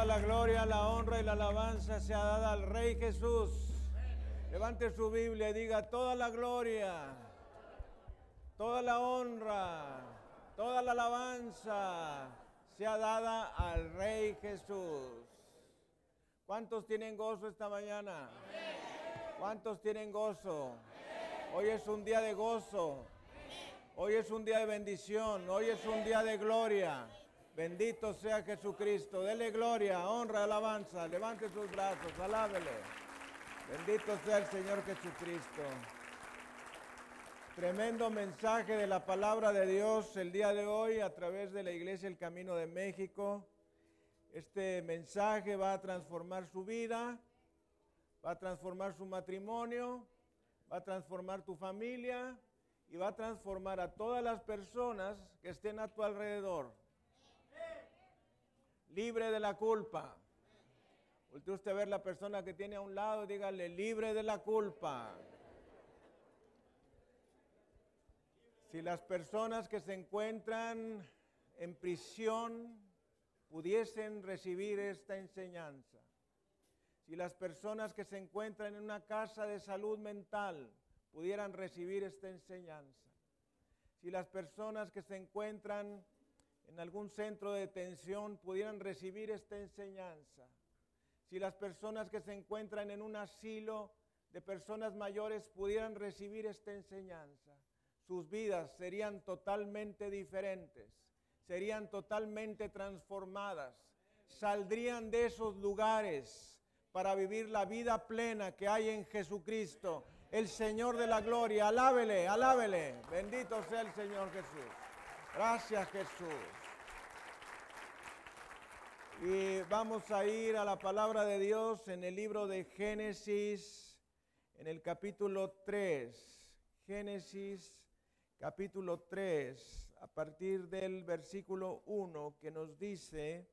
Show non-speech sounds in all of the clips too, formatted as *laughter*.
Toda la gloria, la honra y la alabanza sea dada al Rey Jesús. Levante su Biblia y diga toda la gloria, toda la honra, toda la alabanza sea dada al Rey Jesús. ¿Cuántos tienen gozo esta mañana? ¿Cuántos tienen gozo? Hoy es un día de gozo. Hoy es un día de bendición. Hoy es un día de gloria. Bendito sea Jesucristo. Dele gloria, honra, alabanza. Levante sus brazos, alábele. Bendito sea el Señor Jesucristo. Tremendo mensaje de la palabra de Dios el día de hoy a través de la Iglesia El Camino de México. Este mensaje va a transformar su vida, va a transformar su matrimonio, va a transformar tu familia y va a transformar a todas las personas que estén a tu alrededor. Libre de la culpa. Usted usted ver la persona que tiene a un lado, dígale, libre de la culpa. Si las personas que se encuentran en prisión pudiesen recibir esta enseñanza, si las personas que se encuentran en una casa de salud mental pudieran recibir esta enseñanza, si las personas que se encuentran en algún centro de detención pudieran recibir esta enseñanza, si las personas que se encuentran en un asilo de personas mayores pudieran recibir esta enseñanza, sus vidas serían totalmente diferentes serían totalmente transformadas, saldrían de esos lugares para vivir la vida plena que hay en Jesucristo, el Señor de la gloria. Alábele, alábele. Bendito sea el Señor Jesús. Gracias Jesús. Y vamos a ir a la palabra de Dios en el libro de Génesis, en el capítulo 3. Génesis capítulo 3, a partir del versículo 1, que nos dice,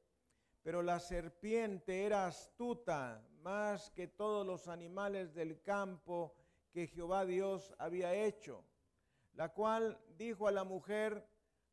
pero la serpiente era astuta más que todos los animales del campo que Jehová Dios había hecho, la cual dijo a la mujer,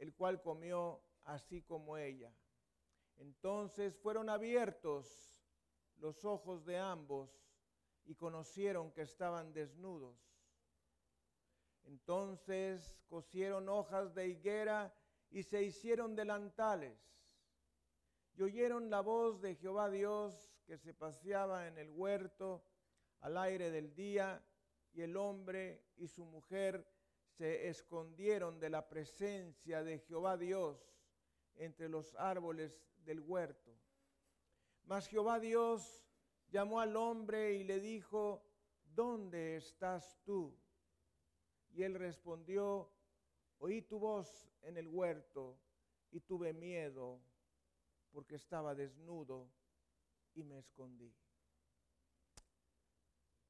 el cual comió así como ella. Entonces fueron abiertos los ojos de ambos y conocieron que estaban desnudos entonces cosieron hojas de higuera y se hicieron delantales. Y oyeron la voz de Jehová Dios que se paseaba en el huerto al aire del día, y el hombre y su mujer se escondieron de la presencia de Jehová Dios entre los árboles del huerto. Mas Jehová Dios llamó al hombre y le dijo, ¿dónde estás tú? Y él respondió, oí tu voz en el huerto y tuve miedo porque estaba desnudo y me escondí.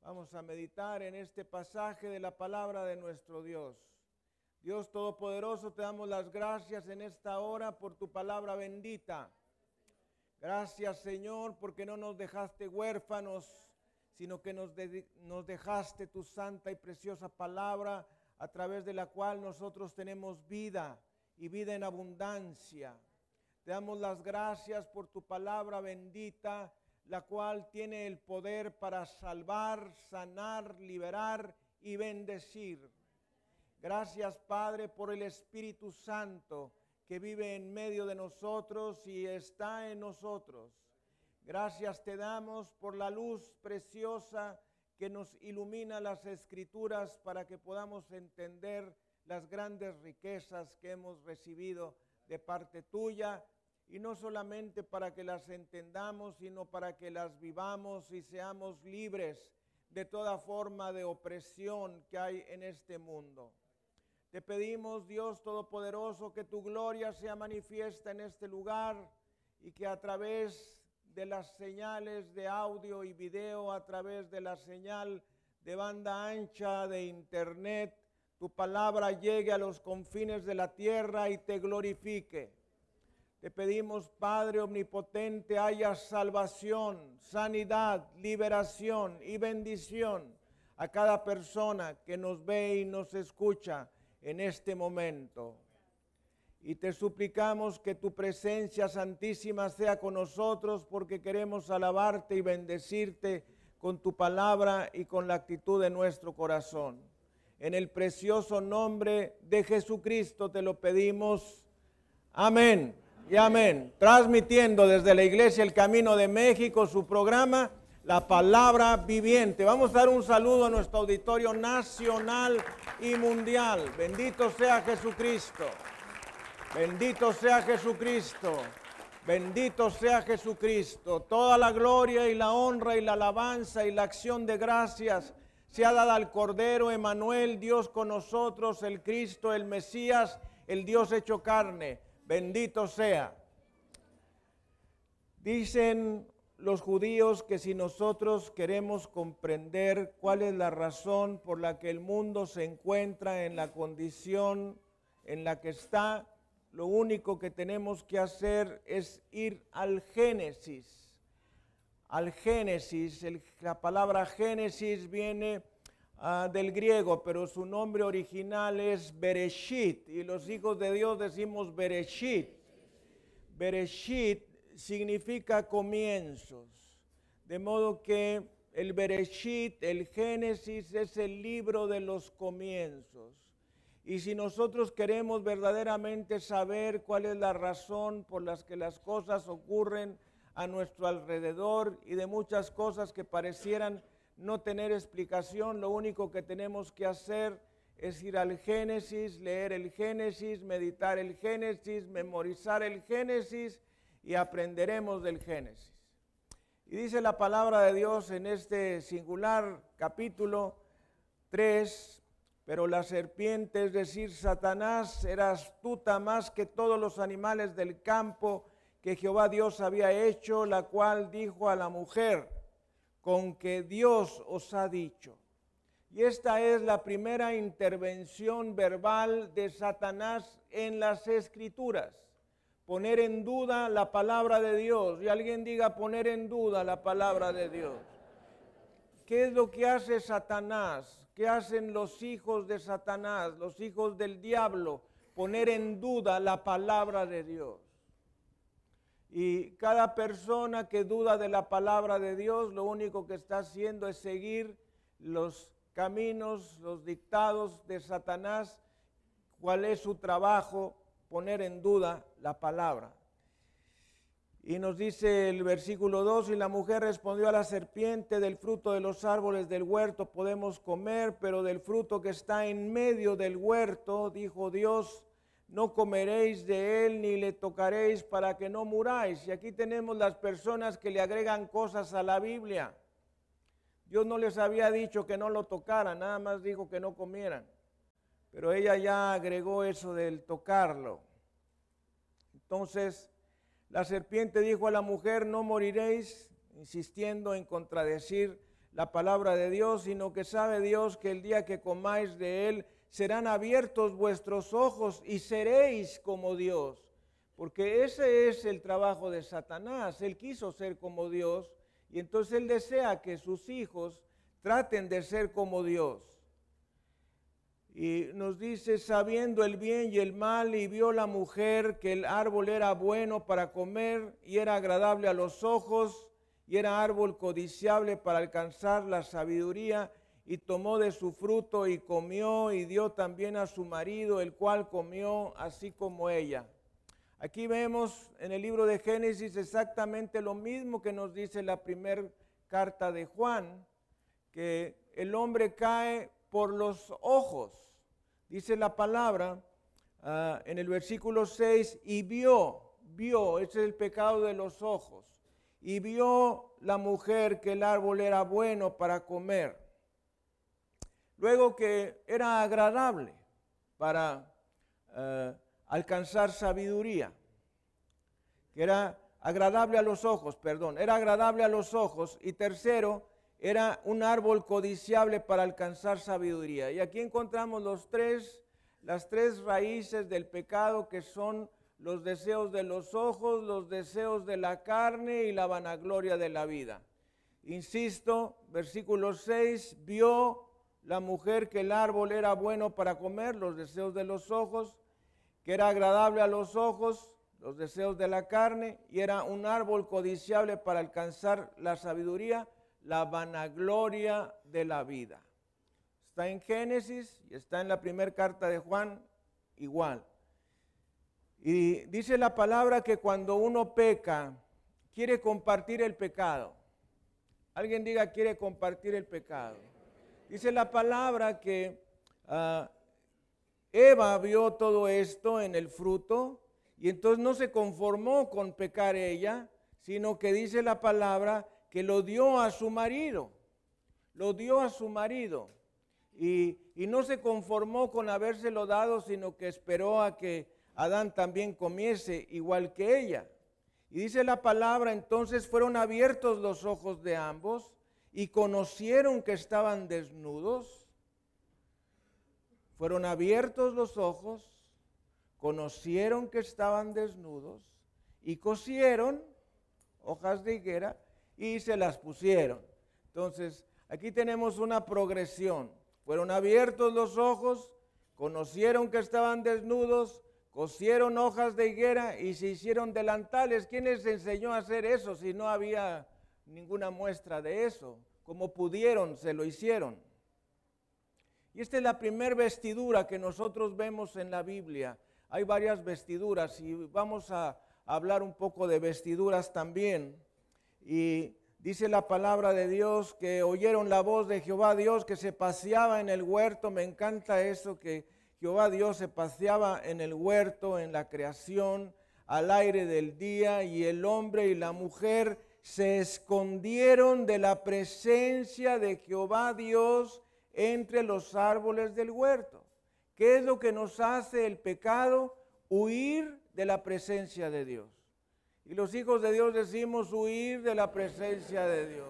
Vamos a meditar en este pasaje de la palabra de nuestro Dios. Dios Todopoderoso, te damos las gracias en esta hora por tu palabra bendita. Gracias Señor porque no nos dejaste huérfanos sino que nos, dejaste tu santa y preciosa palabra a través de la cual nosotros tenemos vida y vida en abundancia. Te damos las gracias por tu palabra bendita, la cual tiene el poder para salvar, sanar, liberar y bendecir. Gracias Padre por el Espíritu Santo que vive en medio de nosotros y está en nosotros. Gracias te damos por la luz preciosa que nos ilumina las escrituras para que podamos entender las grandes riquezas que hemos recibido de parte tuya y no solamente para que las entendamos, sino para que las vivamos y seamos libres de toda forma de opresión que hay en este mundo. Te pedimos, Dios Todopoderoso, que tu gloria sea manifiesta en este lugar y que a través de las señales de audio y video, a través de la señal de banda ancha de internet, tu palabra llegue a los confines de la tierra y te glorifique. Te pedimos, Padre Omnipotente, haya salvación, sanidad, liberación y bendición a cada persona que nos ve y nos escucha en este momento. Y te suplicamos que tu presencia santísima sea con nosotros porque queremos alabarte y bendecirte con tu palabra y con la actitud de nuestro corazón. En el precioso nombre de Jesucristo te lo pedimos. Amén y amén. Transmitiendo desde la iglesia El Camino de México su programa la palabra viviente. Vamos a dar un saludo a nuestro auditorio nacional y mundial. Bendito sea Jesucristo. Bendito sea Jesucristo. Bendito sea Jesucristo. Toda la gloria y la honra y la alabanza y la acción de gracias sea dada al Cordero Emanuel, Dios con nosotros, el Cristo, el Mesías, el Dios hecho carne. Bendito sea. Dicen los judíos que si nosotros queremos comprender cuál es la razón por la que el mundo se encuentra en la condición en la que está, lo único que tenemos que hacer es ir al Génesis. Al Génesis, la palabra Génesis viene ah, del griego, pero su nombre original es Bereshit, y los hijos de Dios decimos Bereshit. Bereshit significa comienzos. De modo que el Bereshit, el Génesis, es el libro de los comienzos. Y si nosotros queremos verdaderamente saber cuál es la razón por las que las cosas ocurren a nuestro alrededor y de muchas cosas que parecieran no tener explicación, lo único que tenemos que hacer es ir al Génesis, leer el Génesis, meditar el Génesis, memorizar el Génesis y aprenderemos del Génesis. Y dice la palabra de Dios en este singular capítulo 3, pero la serpiente, es decir, Satanás, era astuta más que todos los animales del campo que Jehová Dios había hecho, la cual dijo a la mujer, con que Dios os ha dicho. Y esta es la primera intervención verbal de Satanás en las escrituras poner en duda la palabra de Dios. Y alguien diga poner en duda la palabra de Dios. ¿Qué es lo que hace Satanás? ¿Qué hacen los hijos de Satanás, los hijos del diablo? Poner en duda la palabra de Dios. Y cada persona que duda de la palabra de Dios, lo único que está haciendo es seguir los caminos, los dictados de Satanás, cuál es su trabajo, poner en duda la palabra. Y nos dice el versículo 2, y la mujer respondió a la serpiente, del fruto de los árboles del huerto podemos comer, pero del fruto que está en medio del huerto, dijo Dios, no comeréis de él ni le tocaréis para que no muráis. Y aquí tenemos las personas que le agregan cosas a la Biblia. Dios no les había dicho que no lo tocaran, nada más dijo que no comieran. Pero ella ya agregó eso del tocarlo. Entonces la serpiente dijo a la mujer, no moriréis, insistiendo en contradecir la palabra de Dios, sino que sabe Dios que el día que comáis de él serán abiertos vuestros ojos y seréis como Dios. Porque ese es el trabajo de Satanás. Él quiso ser como Dios y entonces él desea que sus hijos traten de ser como Dios. Y nos dice, sabiendo el bien y el mal, y vio la mujer que el árbol era bueno para comer y era agradable a los ojos, y era árbol codiciable para alcanzar la sabiduría, y tomó de su fruto y comió, y dio también a su marido, el cual comió así como ella. Aquí vemos en el libro de Génesis exactamente lo mismo que nos dice la primera carta de Juan, que el hombre cae por los ojos. Dice la palabra ah, en el versículo 6, y vio, vio, ese es el pecado de los ojos, y vio la mujer que el árbol era bueno para comer. Luego que era agradable para ah, alcanzar sabiduría, que era agradable a los ojos, perdón, era agradable a los ojos. Y tercero, era un árbol codiciable para alcanzar sabiduría. Y aquí encontramos los tres, las tres raíces del pecado que son los deseos de los ojos, los deseos de la carne y la vanagloria de la vida. Insisto, versículo 6, vio la mujer que el árbol era bueno para comer, los deseos de los ojos, que era agradable a los ojos, los deseos de la carne, y era un árbol codiciable para alcanzar la sabiduría, la vanagloria de la vida. Está en Génesis y está en la primera carta de Juan igual. Y dice la palabra que cuando uno peca, quiere compartir el pecado. Alguien diga, quiere compartir el pecado. Dice la palabra que ah, Eva vio todo esto en el fruto y entonces no se conformó con pecar ella, sino que dice la palabra que lo dio a su marido, lo dio a su marido. Y, y no se conformó con habérselo dado, sino que esperó a que Adán también comiese igual que ella. Y dice la palabra, entonces fueron abiertos los ojos de ambos y conocieron que estaban desnudos fueron abiertos los ojos, conocieron que estaban desnudos y cosieron hojas de higuera y se las pusieron. Entonces, aquí tenemos una progresión. Fueron abiertos los ojos, conocieron que estaban desnudos, cosieron hojas de higuera y se hicieron delantales. ¿Quién les enseñó a hacer eso si no había ninguna muestra de eso? Como pudieron, se lo hicieron. Y esta es la primera vestidura que nosotros vemos en la Biblia. Hay varias vestiduras y vamos a hablar un poco de vestiduras también. Y dice la palabra de Dios que oyeron la voz de Jehová Dios que se paseaba en el huerto. Me encanta eso que Jehová Dios se paseaba en el huerto, en la creación, al aire del día y el hombre y la mujer se escondieron de la presencia de Jehová Dios entre los árboles del huerto. ¿Qué es lo que nos hace el pecado? Huir de la presencia de Dios. Y los hijos de Dios decimos huir de la presencia de Dios.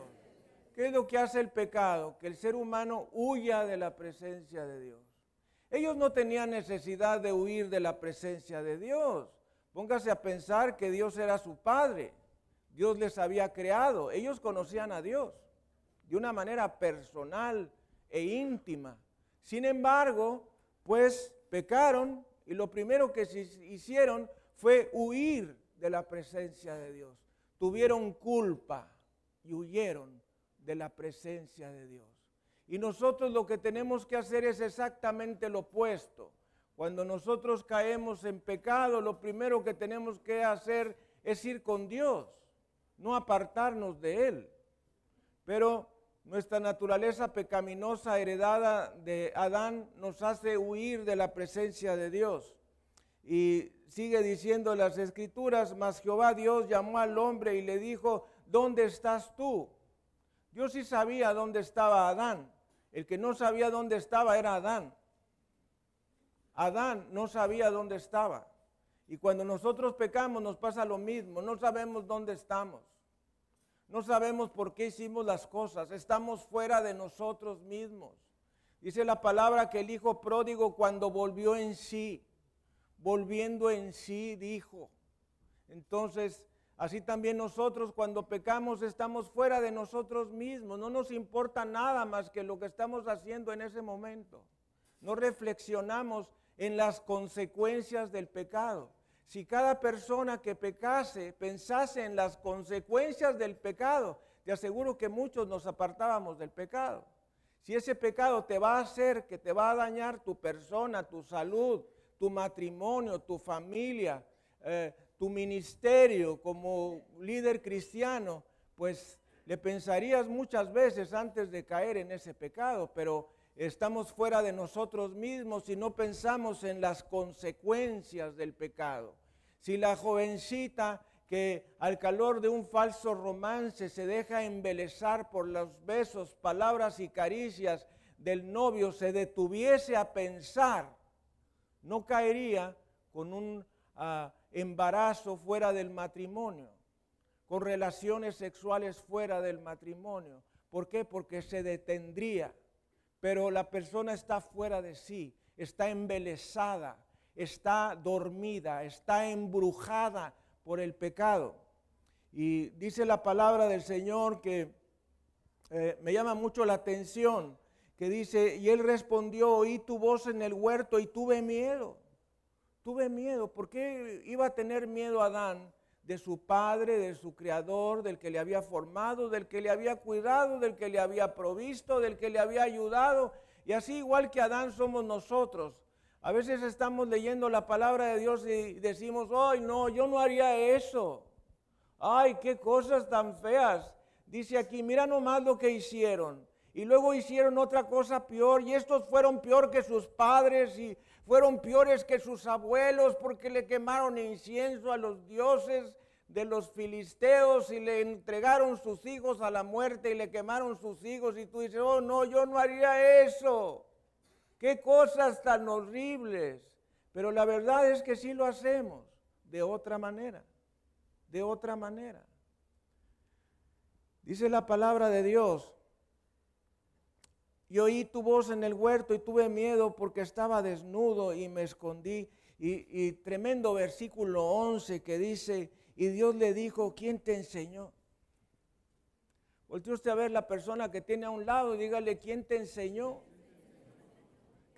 ¿Qué es lo que hace el pecado? Que el ser humano huya de la presencia de Dios. Ellos no tenían necesidad de huir de la presencia de Dios. Póngase a pensar que Dios era su Padre. Dios les había creado. Ellos conocían a Dios de una manera personal, e íntima. Sin embargo, pues pecaron y lo primero que hicieron fue huir de la presencia de Dios. Tuvieron culpa y huyeron de la presencia de Dios. Y nosotros lo que tenemos que hacer es exactamente lo opuesto. Cuando nosotros caemos en pecado, lo primero que tenemos que hacer es ir con Dios, no apartarnos de Él. Pero nuestra naturaleza pecaminosa heredada de Adán nos hace huir de la presencia de Dios. Y sigue diciendo las escrituras, mas Jehová Dios llamó al hombre y le dijo, ¿dónde estás tú? Dios sí sabía dónde estaba Adán. El que no sabía dónde estaba era Adán. Adán no sabía dónde estaba. Y cuando nosotros pecamos nos pasa lo mismo, no sabemos dónde estamos. No sabemos por qué hicimos las cosas. Estamos fuera de nosotros mismos. Dice la palabra que el hijo pródigo cuando volvió en sí, volviendo en sí, dijo. Entonces, así también nosotros cuando pecamos estamos fuera de nosotros mismos. No nos importa nada más que lo que estamos haciendo en ese momento. No reflexionamos en las consecuencias del pecado si cada persona que pecase pensase en las consecuencias del pecado, te aseguro que muchos nos apartábamos del pecado. Si ese pecado te va a hacer que te va a dañar tu persona, tu salud, tu matrimonio, tu familia, eh, tu ministerio como líder cristiano, pues le pensarías muchas veces antes de caer en ese pecado, pero estamos fuera de nosotros mismos y no pensamos en las consecuencias del pecado. Si la jovencita que al calor de un falso romance se deja embelezar por los besos, palabras y caricias del novio, se detuviese a pensar, no caería con un ah, embarazo fuera del matrimonio, con relaciones sexuales fuera del matrimonio. ¿Por qué? Porque se detendría. Pero la persona está fuera de sí, está embelesada, está dormida, está embrujada por el pecado. Y dice la palabra del Señor que eh, me llama mucho la atención, que dice, y él respondió, oí tu voz en el huerto y tuve miedo. Tuve miedo. ¿Por qué iba a tener miedo Adán? De su padre, de su creador, del que le había formado, del que le había cuidado, del que le había provisto, del que le había ayudado. Y así igual que Adán somos nosotros. A veces estamos leyendo la palabra de Dios y decimos, ay no, yo no haría eso. Ay, qué cosas tan feas. Dice aquí, mira nomás lo que hicieron. Y luego hicieron otra cosa peor. Y estos fueron peor que sus padres y fueron peores que sus abuelos porque le quemaron incienso a los dioses de los filisteos y le entregaron sus hijos a la muerte y le quemaron sus hijos. Y tú dices, oh no, yo no haría eso. Qué cosas tan horribles. Pero la verdad es que sí lo hacemos de otra manera, de otra manera. Dice la palabra de Dios, y oí tu voz en el huerto y tuve miedo porque estaba desnudo y me escondí. Y, tremendo versículo 11 que dice, y Dios le dijo, ¿quién te enseñó? Voltea usted a ver la persona que tiene a un lado y dígale, ¿quién te enseñó?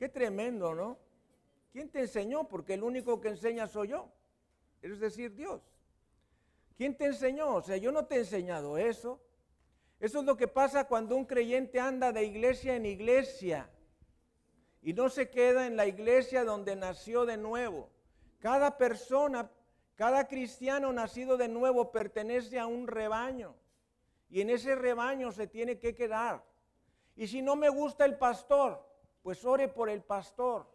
Qué tremendo, ¿no? ¿Quién te enseñó? Porque el único que enseña soy yo. Es decir, Dios. ¿Quién te enseñó? O sea, yo no te he enseñado eso. Eso es lo que pasa cuando un creyente anda de iglesia en iglesia y no se queda en la iglesia donde nació de nuevo. Cada persona, cada cristiano nacido de nuevo pertenece a un rebaño y en ese rebaño se tiene que quedar. Y si no me gusta el pastor, pues ore por el pastor,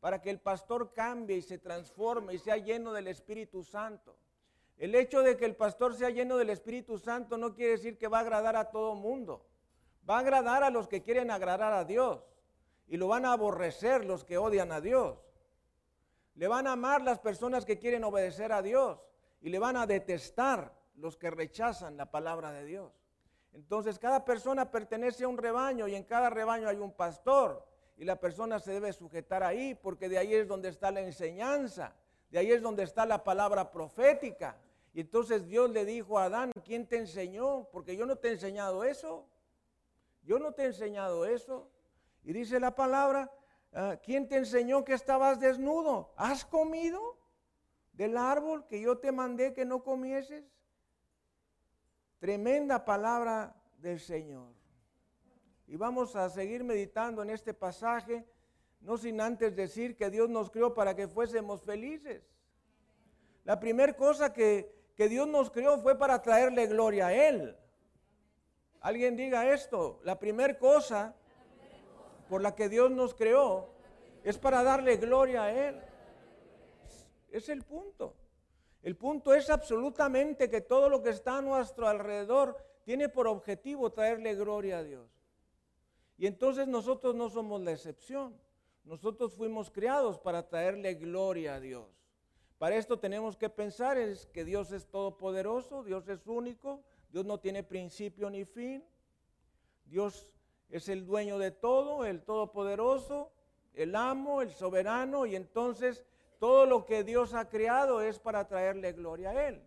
para que el pastor cambie y se transforme y sea lleno del Espíritu Santo. El hecho de que el pastor sea lleno del Espíritu Santo no quiere decir que va a agradar a todo mundo. Va a agradar a los que quieren agradar a Dios y lo van a aborrecer los que odian a Dios. Le van a amar las personas que quieren obedecer a Dios y le van a detestar los que rechazan la palabra de Dios. Entonces cada persona pertenece a un rebaño y en cada rebaño hay un pastor y la persona se debe sujetar ahí porque de ahí es donde está la enseñanza, de ahí es donde está la palabra profética. Y entonces Dios le dijo a Adán, ¿quién te enseñó? Porque yo no te he enseñado eso. Yo no te he enseñado eso. Y dice la palabra, ah, ¿quién te enseñó que estabas desnudo? ¿Has comido del árbol que yo te mandé que no comieses? Tremenda palabra del Señor. Y vamos a seguir meditando en este pasaje, no sin antes decir que Dios nos creó para que fuésemos felices. La primera cosa que, que Dios nos creó fue para traerle gloria a Él. Alguien diga esto, la primera cosa por la que Dios nos creó es para darle gloria a Él. Es el punto. El punto es absolutamente que todo lo que está a nuestro alrededor tiene por objetivo traerle gloria a Dios. Y entonces nosotros no somos la excepción. Nosotros fuimos creados para traerle gloria a Dios. Para esto tenemos que pensar es que Dios es todopoderoso, Dios es único, Dios no tiene principio ni fin. Dios es el dueño de todo, el todopoderoso, el amo, el soberano, y entonces todo lo que Dios ha creado es para traerle gloria a Él.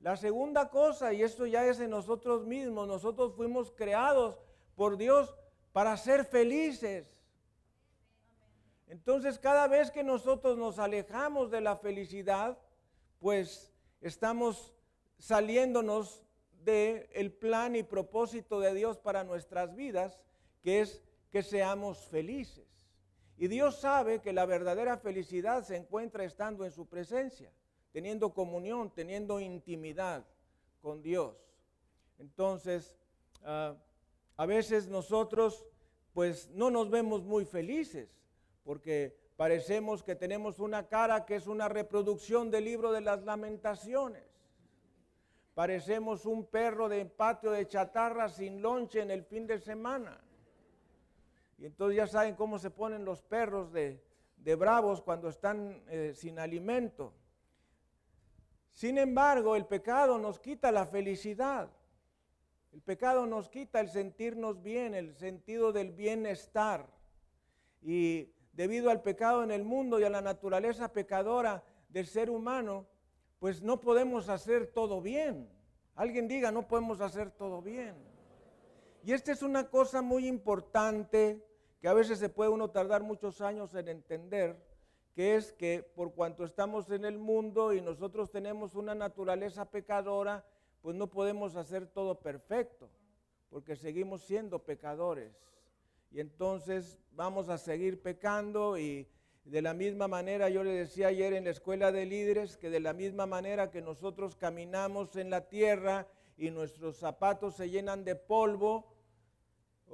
La segunda cosa, y esto ya es en nosotros mismos, nosotros fuimos creados por Dios para ser felices. Entonces cada vez que nosotros nos alejamos de la felicidad, pues estamos saliéndonos del el plan y propósito de Dios para nuestras vidas, que es que seamos felices. Y Dios sabe que la verdadera felicidad se encuentra estando en su presencia. teniendo comunión, teniendo intimidad con Dios. Entonces, ah, a veces nosotros pues no nos vemos muy felices porque parecemos que tenemos una cara que es una reproducción del libro de las lamentaciones. Parecemos un perro de patio de chatarra sin lonche en el fin de semana. Entonces ya saben cómo se ponen los perros de, bravos cuando están eh, sin alimento. Sin embargo, el pecado nos quita la felicidad. El pecado nos quita el sentirnos bien, el sentido del bienestar. Y debido al pecado en el mundo y a la naturaleza pecadora del ser humano, pues no podemos hacer todo bien. Alguien diga, no podemos hacer todo bien. Y esta es una cosa muy importante que a veces se puede uno tardar muchos años en entender, que es que por cuanto estamos en el mundo y nosotros tenemos una naturaleza pecadora, pues no podemos hacer todo perfecto, porque seguimos siendo pecadores. Y entonces vamos a seguir pecando y de la misma manera, yo le decía ayer en la escuela de líderes, que de la misma manera que nosotros caminamos en la tierra y nuestros zapatos se llenan de polvo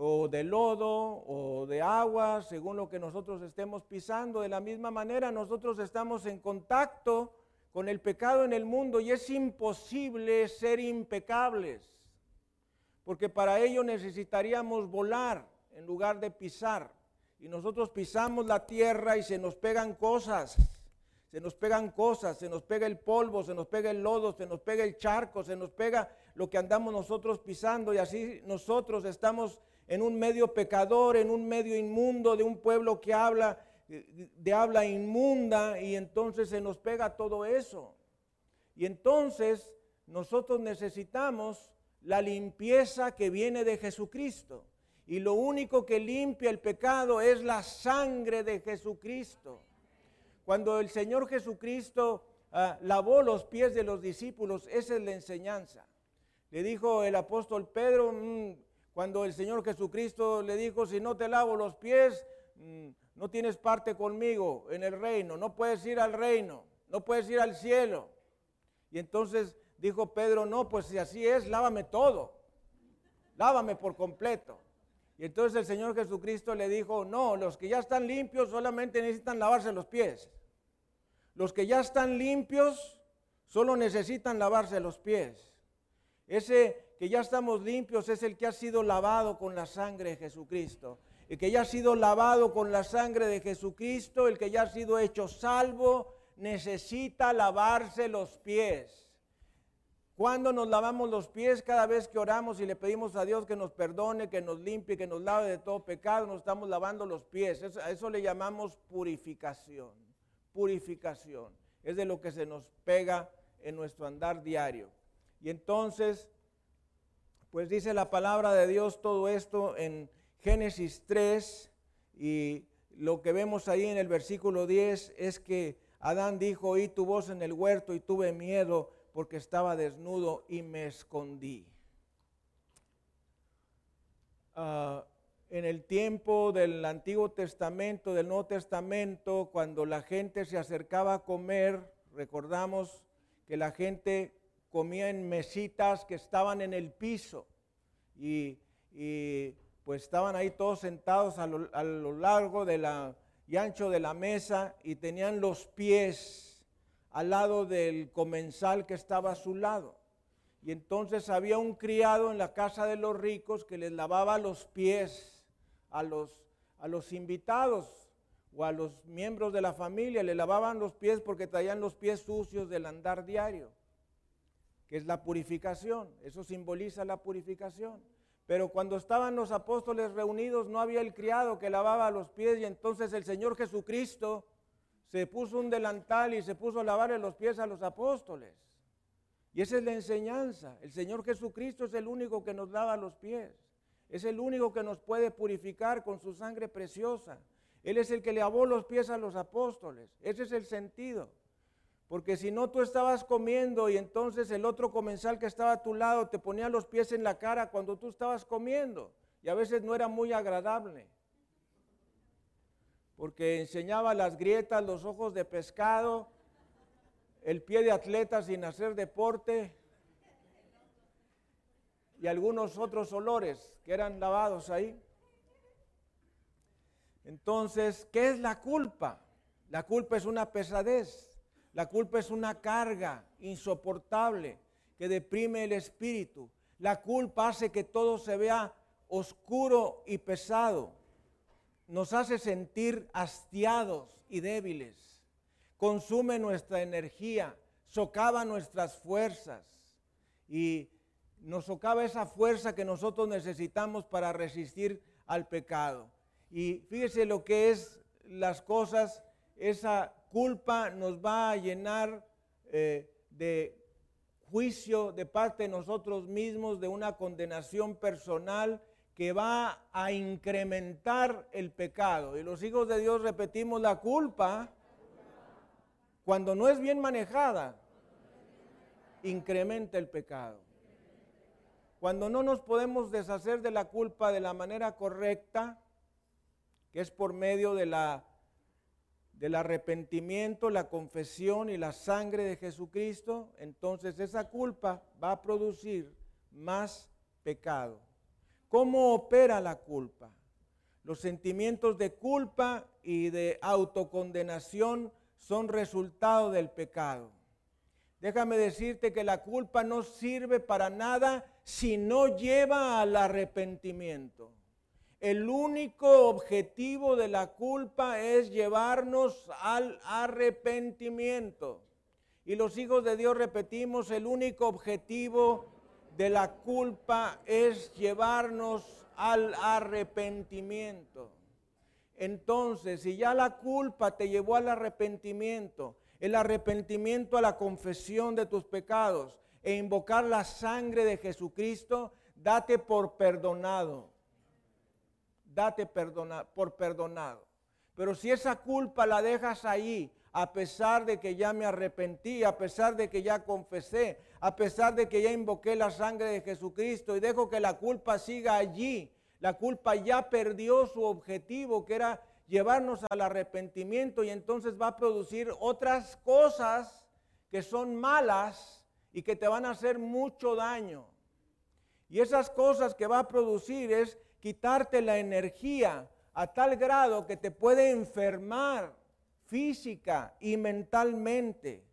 o de lodo o de agua, según lo que nosotros estemos pisando, de la misma manera nosotros estamos en contacto con el pecado en el mundo y es imposible ser impecables, porque para ello necesitaríamos volar en lugar de pisar. Y nosotros pisamos la tierra y se nos pegan cosas, se nos pegan cosas, se nos pega el polvo, se nos pega el lodo, se nos pega el charco, se nos pega lo que andamos nosotros pisando y así nosotros estamos en un medio pecador, en un medio inmundo de un pueblo que habla de habla inmunda y entonces se nos pega todo eso. Y entonces nosotros necesitamos la limpieza que viene de Jesucristo. Y lo único que limpia el pecado es la sangre de Jesucristo. Cuando el Señor Jesucristo ah, lavó los pies de los discípulos, esa es la enseñanza. Le dijo el apóstol Pedro, mm, cuando el Señor Jesucristo le dijo, si no te lavo los pies, mm, no tienes parte conmigo en el reino, no puedes ir al reino, no puedes ir al cielo. Y entonces dijo Pedro, no, pues si así es, lávame todo, lávame por completo. Y entonces el Señor Jesucristo le dijo, no, los que ya están limpios solamente necesitan lavarse los pies. Los que ya están limpios solo necesitan lavarse los pies. Ese que ya estamos limpios es el que ha sido lavado con la sangre de Jesucristo el que ya ha sido lavado con la sangre de Jesucristo, el que ya ha sido hecho salvo, necesita lavarse los pies. Cuando nos lavamos los pies, cada vez que oramos y le pedimos a Dios que nos perdone, que nos limpie, que nos lave de todo pecado, nos estamos lavando los pies. a eso le llamamos purificación. Purificación. Es de lo que se nos pega en nuestro andar diario. Y entonces, pues dice la palabra de Dios todo esto en Génesis 3 y lo que vemos ahí en el versículo 10 es que Adán dijo, oí tu voz en el huerto y tuve miedo porque estaba desnudo y me escondí. Ah, en el tiempo del Antiguo Testamento, del Nuevo Testamento, cuando la gente se acercaba a comer, recordamos que la gente comía en mesitas que estaban en el piso y, y pues estaban ahí todos sentados a lo, largo de y ancho de la mesa y tenían los pies al lado del comensal que estaba a su lado. Y entonces había un criado en la casa de los ricos que les lavaba los pies a los, a los invitados o a los miembros de la familia, le lavaban los pies porque traían los pies sucios del andar diario, que es la purificación, eso simboliza la purificación. Pero cuando estaban los apóstoles reunidos no había el criado que lavaba los pies y entonces el Señor Jesucristo se puso un delantal y se puso a lavarle los pies a los apóstoles. Y esa es la enseñanza. El Señor Jesucristo es el único que nos lava los pies. Es el único que nos puede purificar con su sangre preciosa. Él es el que lavó los pies a los apóstoles. Ese es el sentido. Porque si no, tú estabas comiendo y entonces el otro comensal que estaba a tu lado te ponía los pies en la cara cuando tú estabas comiendo. Y a veces no era muy agradable. Porque enseñaba las grietas, los ojos de pescado. el pie de atleta sin hacer deporte y algunos otros olores que eran lavados ahí. Entonces, ¿qué es la culpa? La culpa es una pesadez, la culpa es una carga insoportable que deprime el espíritu. La culpa hace que todo se vea oscuro y pesado. Nos hace sentir hastiados y débiles. Consume nuestra energía, socava nuestras fuerzas y nos socava esa fuerza que nosotros necesitamos para resistir al pecado. Y fíjese lo que es las cosas, esa culpa nos va a llenar eh, de juicio de parte de nosotros mismos, de una condenación personal que va a incrementar el pecado. Y los hijos de Dios repetimos la culpa cuando no es bien manejada, incrementa el pecado. Cuando no nos podemos deshacer de la culpa de la manera correcta, que es por medio de la, del arrepentimiento, la confesión y la sangre de Jesucristo, entonces esa culpa va a producir más pecado. ¿Cómo opera la culpa? Los sentimientos de culpa y de autocondenación son resultado del pecado. Déjame decirte que la culpa no sirve para nada si no lleva al arrepentimiento. El único objetivo de la culpa es llevarnos al arrepentimiento. Y los hijos de Dios repetimos, el único objetivo de la culpa es llevarnos al arrepentimiento. Entonces, si ya la culpa te llevó al arrepentimiento, el arrepentimiento a la confesión de tus pecados e invocar la sangre de Jesucristo, date por perdonado. Date perdona, por perdonado. Pero si esa culpa la dejas ahí, a pesar de que ya me arrepentí, a pesar de que ya confesé, a pesar de que ya invoqué la sangre de Jesucristo y dejo que la culpa siga allí, la culpa ya perdió su objetivo, que era llevarnos al arrepentimiento y entonces va a producir otras cosas que son malas y que te van a hacer mucho daño. Y esas cosas que va a producir es quitarte la energía a tal grado que te puede enfermar física y mentalmente.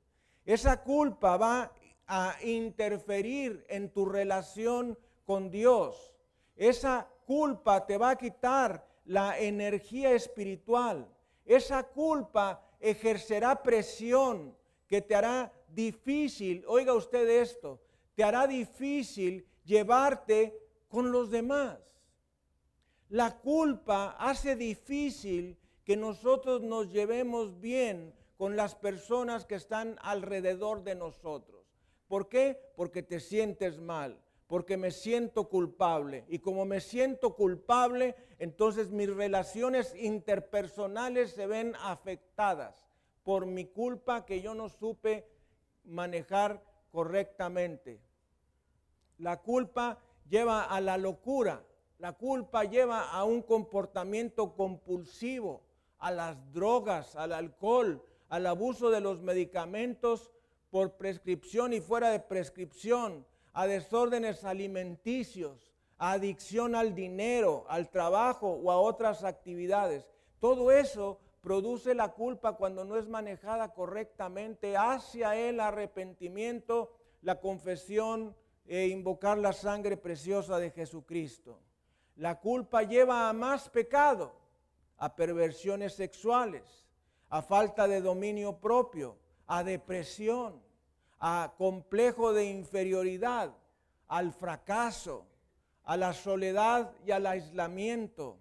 Esa culpa va a interferir en tu relación con Dios. Esa culpa te va a quitar la energía espiritual. Esa culpa ejercerá presión que te hará difícil, oiga usted esto, te hará difícil llevarte con los demás. La culpa hace difícil que nosotros nos llevemos bien con las personas que están alrededor de nosotros. ¿Por qué? Porque te sientes mal porque me siento culpable. Y como me siento culpable, entonces mis relaciones interpersonales se ven afectadas por mi culpa que yo no supe manejar correctamente. La culpa lleva a la locura, la culpa lleva a un comportamiento compulsivo, a las drogas, al alcohol, al abuso de los medicamentos por prescripción y fuera de prescripción, a desórdenes alimenticios, a adicción al dinero, al trabajo o a otras actividades. Todo eso produce la culpa cuando no es manejada correctamente hacia el arrepentimiento, la confesión e invocar la sangre preciosa de Jesucristo. La culpa lleva a más pecado, a perversiones sexuales, a falta de dominio propio, a depresión, a complejo de inferioridad, al fracaso, a la soledad y al aislamiento,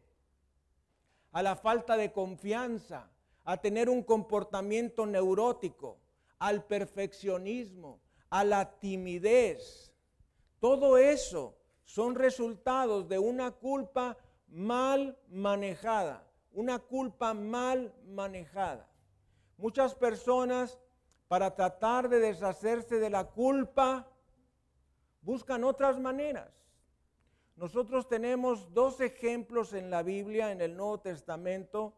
a la falta de confianza, a tener un comportamiento neurótico, al perfeccionismo, a la timidez. Todo eso son resultados de una culpa mal manejada, una culpa mal manejada. Muchas personas para tratar de deshacerse de la culpa, buscan otras maneras. Nosotros tenemos dos ejemplos en la Biblia, en el Nuevo Testamento,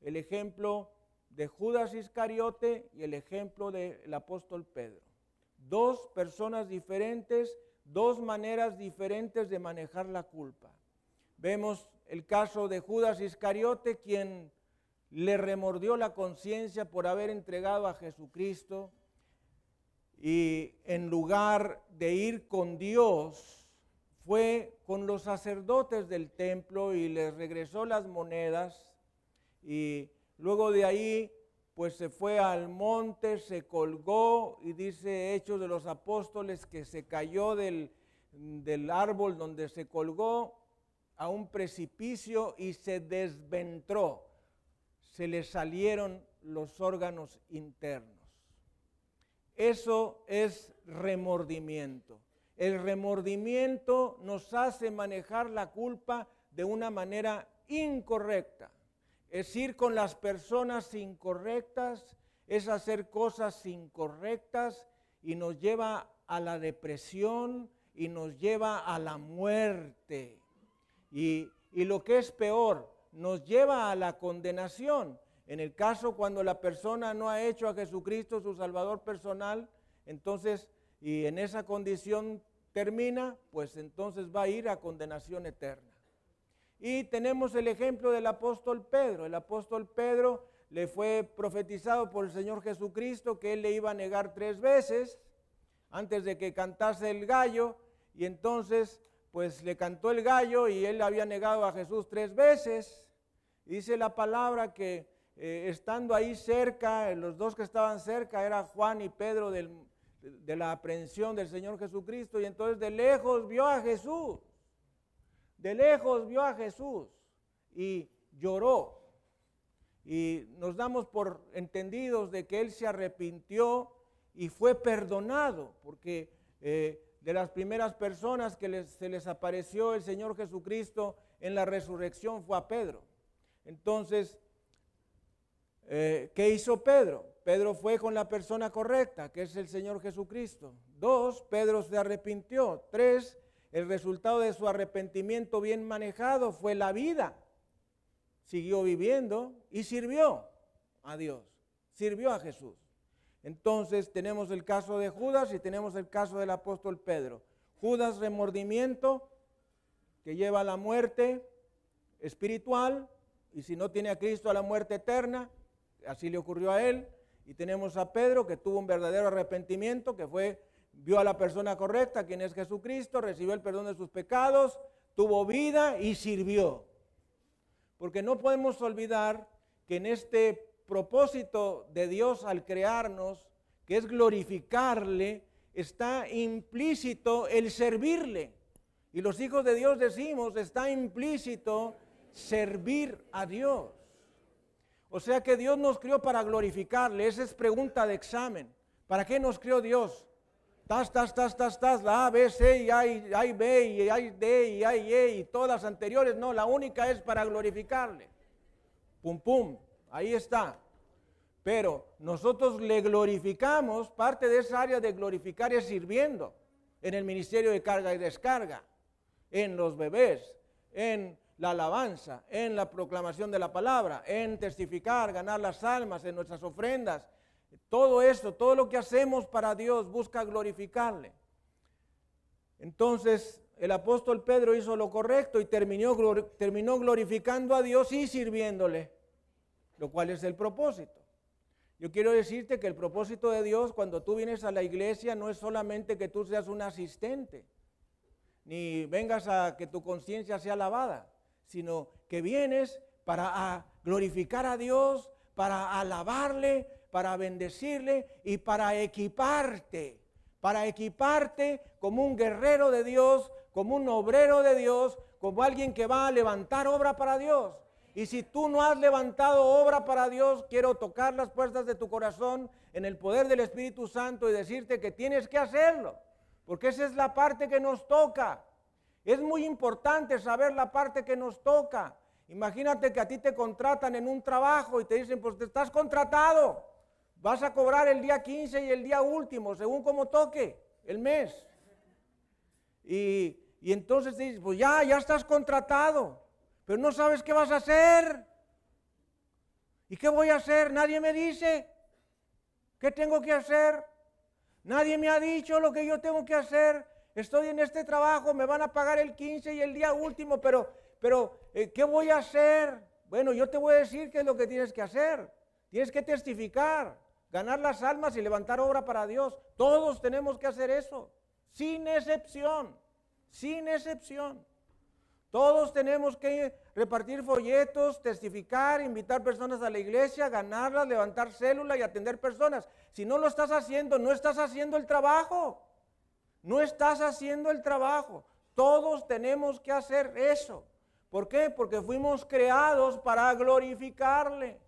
el ejemplo de Judas Iscariote y el ejemplo del apóstol Pedro. Dos personas diferentes, dos maneras diferentes de manejar la culpa. Vemos el caso de Judas Iscariote, quien le remordió la conciencia por haber entregado a Jesucristo y en lugar de ir con Dios, fue con los sacerdotes del templo y les regresó las monedas y luego de ahí pues se fue al monte, se colgó y dice Hechos de los Apóstoles que se cayó del, del árbol donde se colgó a un precipicio y se desventró. Se le salieron los órganos internos. Eso es remordimiento. El remordimiento nos hace manejar la culpa de una manera incorrecta. Es ir con las personas incorrectas, es hacer cosas incorrectas y nos lleva a la depresión y nos lleva a la muerte. Y, lo que es peor, nos lleva a la condenación. En el caso cuando la persona no ha hecho a Jesucristo su Salvador personal, entonces, y en esa condición termina, pues entonces va a ir a condenación eterna. Y tenemos el ejemplo del apóstol Pedro. El apóstol Pedro le fue profetizado por el Señor Jesucristo que él le iba a negar tres veces antes de que cantase el gallo. Y entonces pues le cantó el gallo y él había negado a Jesús tres veces. Dice la palabra que eh, estando ahí cerca, los dos que estaban cerca, era Juan y Pedro de la aprehensión del Señor Jesucristo, y entonces de lejos vio a Jesús, de lejos vio a Jesús y lloró. Y nos damos por entendidos de que él se arrepintió y fue perdonado, porque eh, de las primeras personas que se les apareció el Señor Jesucristo en la resurrección fue a Pedro. Entonces, eh, ¿qué hizo Pedro? Pedro fue con la persona correcta, que es el Señor Jesucristo. Dos, Pedro se arrepintió. Tres, el resultado de su arrepentimiento bien manejado fue la vida. Siguió viviendo y sirvió a Dios, sirvió a Jesús. Entonces tenemos el caso de Judas y tenemos el caso del apóstol Pedro. Judas remordimiento que lleva a la muerte espiritual y si no tiene a Cristo a la muerte eterna, así le ocurrió a él. Y tenemos a Pedro que tuvo un verdadero arrepentimiento, que fue, vio a la persona correcta, quien es Jesucristo, recibió el perdón de sus pecados, tuvo vida y sirvió. Porque no podemos olvidar que en este propósito de Dios al crearnos, que es glorificarle, está implícito el servirle. Y los hijos de Dios decimos, está implícito servir a Dios. O sea que Dios nos crió para glorificarle. Esa es pregunta de examen. ¿Para qué nos crió Dios? Tas, tas, tas, tas, tas, la A, B, C, y hay, hay B, y hay D, y hay E, y todas anteriores. No, la única es para glorificarle. Pum, pum. Ahí está. Pero nosotros le glorificamos, parte de esa área de glorificar es sirviendo en el ministerio de carga y descarga, en los bebés, en la alabanza, en la proclamación de la palabra, en testificar, ganar las almas, en nuestras ofrendas. Todo esto, todo lo que hacemos para Dios busca glorificarle. Entonces el apóstol Pedro hizo lo correcto y terminó, terminó glorificando a Dios y sirviéndole lo cual es el propósito. Yo quiero decirte que el propósito de Dios cuando tú vienes a la iglesia no es solamente que tú seas un asistente, ni vengas a que tu conciencia sea lavada, sino que vienes para glorificar a Dios, para alabarle, para bendecirle y para equiparte, para equiparte como un guerrero de Dios, como un obrero de Dios, como alguien que va a levantar obra para Dios. Y si tú no has levantado obra para Dios, quiero tocar las puertas de tu corazón en el poder del Espíritu Santo y decirte que tienes que hacerlo, porque esa es la parte que nos toca. Es muy importante saber la parte que nos toca. Imagínate que a ti te contratan en un trabajo y te dicen, pues te estás contratado, vas a cobrar el día 15 y el día último, según como toque, el mes. Y, y entonces dices, pues ya, ya estás contratado pero no sabes qué vas a hacer. ¿Y qué voy a hacer? Nadie me dice. ¿Qué tengo que hacer? Nadie me ha dicho lo que yo tengo que hacer. Estoy en este trabajo, me van a pagar el 15 y el día último, pero, pero eh, ¿qué voy a hacer? Bueno, yo te voy a decir qué es lo que tienes que hacer. Tienes que testificar, ganar las almas y levantar obra para Dios. Todos tenemos que hacer eso, sin excepción, sin excepción. Todos tenemos que repartir folletos, testificar, invitar personas a la iglesia, ganarlas, levantar células y atender personas. Si no lo estás haciendo, no estás haciendo el trabajo. No estás haciendo el trabajo. Todos tenemos que hacer eso. ¿Por qué? Porque fuimos creados para glorificarle.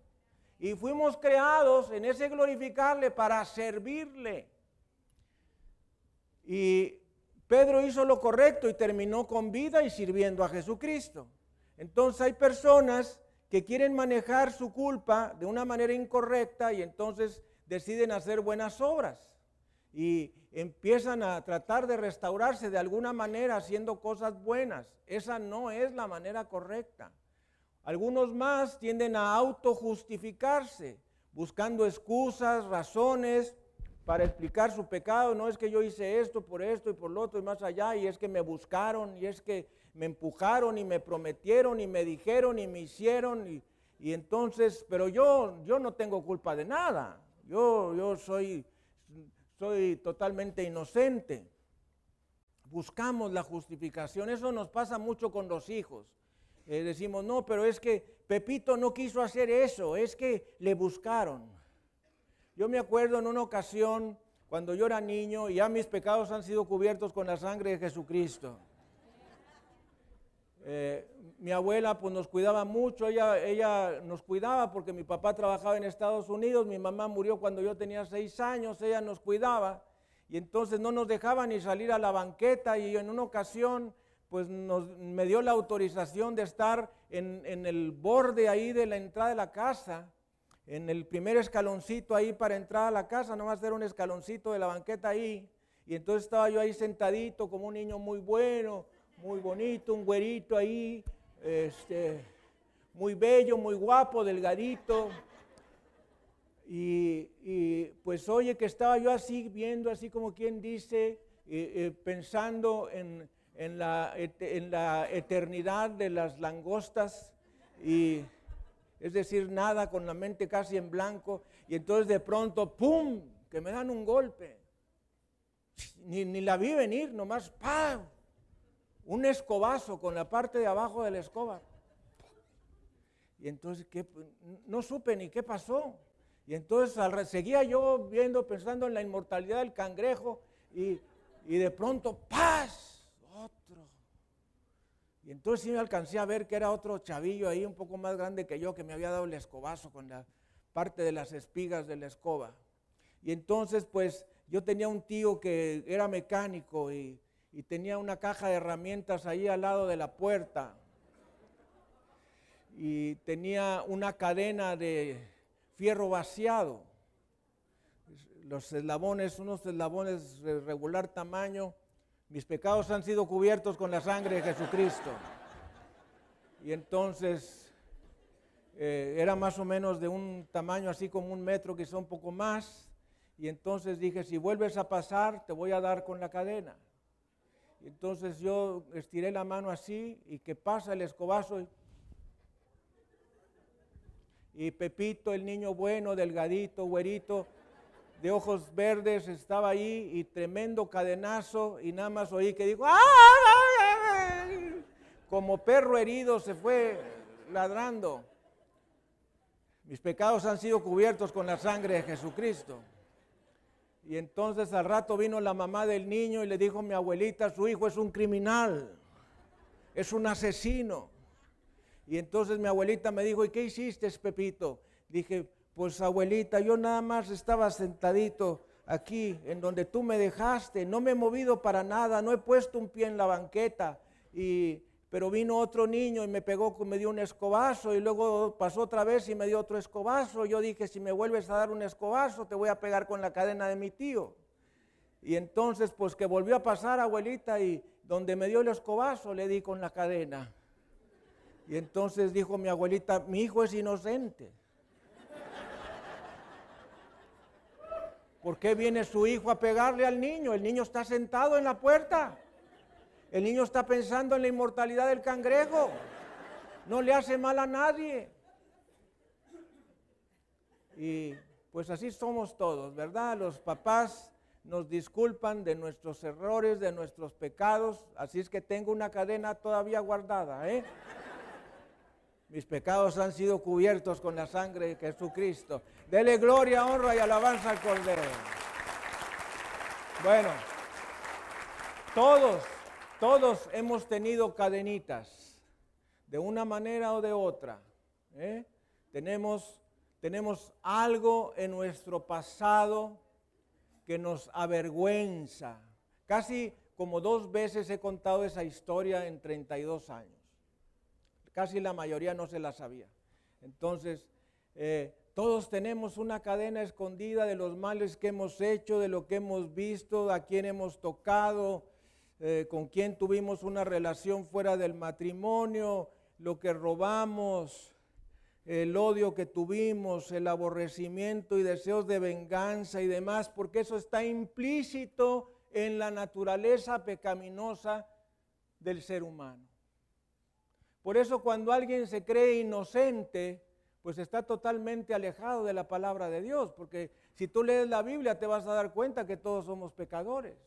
Y fuimos creados en ese glorificarle para servirle. Y Pedro hizo lo correcto y terminó con vida y sirviendo a Jesucristo. Entonces hay personas que quieren manejar su culpa de una manera incorrecta y entonces deciden hacer buenas obras y empiezan a tratar de restaurarse de alguna manera haciendo cosas buenas. Esa no es la manera correcta. Algunos más tienden a autojustificarse, buscando excusas, razones para explicar su pecado. No es que yo hice esto por esto y por lo otro y más allá, y es que me buscaron, y es que me empujaron y me prometieron y me dijeron y me hicieron. Y, entonces, pero yo, yo no tengo culpa de nada. Yo, yo soy, soy totalmente inocente. Buscamos la justificación. Eso nos pasa mucho con los hijos. Eh, decimos, no, pero es que Pepito no quiso hacer eso, es que le buscaron. Yo me acuerdo en una ocasión cuando yo era niño y ya mis pecados han sido cubiertos con la sangre de Jesucristo. Eh, mi abuela pues nos cuidaba mucho, ella, ella nos cuidaba porque mi papá trabajaba en Estados Unidos, mi mamá murió cuando yo tenía seis años, ella nos cuidaba y entonces no nos dejaba ni salir a la banqueta y en una ocasión pues me dio la autorización de estar en, en el borde ahí de la entrada de la casa en el primer escaloncito ahí para entrar a la casa, nomás era un escaloncito de la banqueta ahí. Y entonces estaba yo ahí sentadito como un niño muy bueno, muy bonito, un güerito ahí, este, muy bello, muy guapo, delgadito. Y, pues oye que estaba yo así viendo, así como quien dice, eh, eh, pensando en, en la eternidad de las langostas y es decir, nada, con la mente casi en blanco, y entonces de pronto, ¡pum!, que me dan un golpe. Ni, la vi venir, nomás, ¡pam! Un escobazo con la parte de abajo de la escoba. Y entonces, ¿qué? no supe ni qué pasó. Y entonces seguía yo viendo, pensando en la inmortalidad del cangrejo, y, y de pronto, ¡paz! Y entonces sí me alcancé a ver que era otro chavillo ahí un poco más grande que yo que me había dado el escobazo con la parte de las espigas de la escoba. Y entonces pues yo tenía un tío que era mecánico y, tenía una caja de herramientas ahí al lado de la puerta. Y tenía una cadena de fierro vaciado. Los eslabones, unos eslabones de regular tamaño, mis pecados han sido cubiertos con la sangre de Jesucristo. Y entonces eh, era más o menos de un tamaño así como un metro, quizá un poco más. Y entonces dije, si vuelves a pasar, te voy a dar con la cadena. Y entonces yo estiré la mano así y que pasa el escobazo. Y, y Pepito, el niño bueno, delgadito, güerito, de ojos verdes estaba ahí y tremendo cadenazo y nada más oí que dijo, ¡Ay! como perro herido se fue ladrando. Mis pecados han sido cubiertos con la sangre de Jesucristo. Y entonces al rato vino la mamá del niño y le dijo mi abuelita, su hijo es un criminal, es un asesino. Y entonces mi abuelita me dijo, ¿y qué hiciste, Pepito? Dije, pues abuelita, yo nada más estaba sentadito aquí en donde tú me dejaste, no me he movido para nada, no he puesto un pie en la banqueta, y, pero vino otro niño y me pegó, me dio un escobazo y luego pasó otra vez y me dio otro escobazo. Yo dije, si me vuelves a dar un escobazo, te voy a pegar con la cadena de mi tío. Y entonces, pues que volvió a pasar, abuelita, y donde me dio el escobazo, le di con la cadena. Y entonces dijo mi abuelita, mi hijo es inocente. ¿Por qué viene su hijo a pegarle al niño? El niño está sentado en la puerta. El niño está pensando en la inmortalidad del cangrejo. No le hace mal a nadie. Y pues así somos todos, ¿verdad? Los papás nos disculpan de nuestros errores, de nuestros pecados. Así es que tengo una cadena todavía guardada, ¿eh? Mis pecados han sido cubiertos con la sangre de Jesucristo. Dele gloria, honra y alabanza al Cordero. Bueno, todos, todos hemos tenido cadenitas, de una manera o de otra. ¿eh? Tenemos, tenemos algo en nuestro pasado que nos avergüenza. Casi como dos veces he contado esa historia en 32 años. Casi la mayoría no se la sabía. Entonces, eh, todos tenemos una cadena escondida de los males que hemos hecho, de lo que hemos visto, a quién hemos tocado, eh, con quién tuvimos una relación fuera del matrimonio, lo que robamos, el odio que tuvimos, el aborrecimiento y deseos de venganza y demás, porque eso está implícito en la naturaleza pecaminosa del ser humano. Por eso cuando alguien se cree inocente, pues está totalmente alejado de la palabra de Dios, porque si tú lees la Biblia te vas a dar cuenta que todos somos pecadores.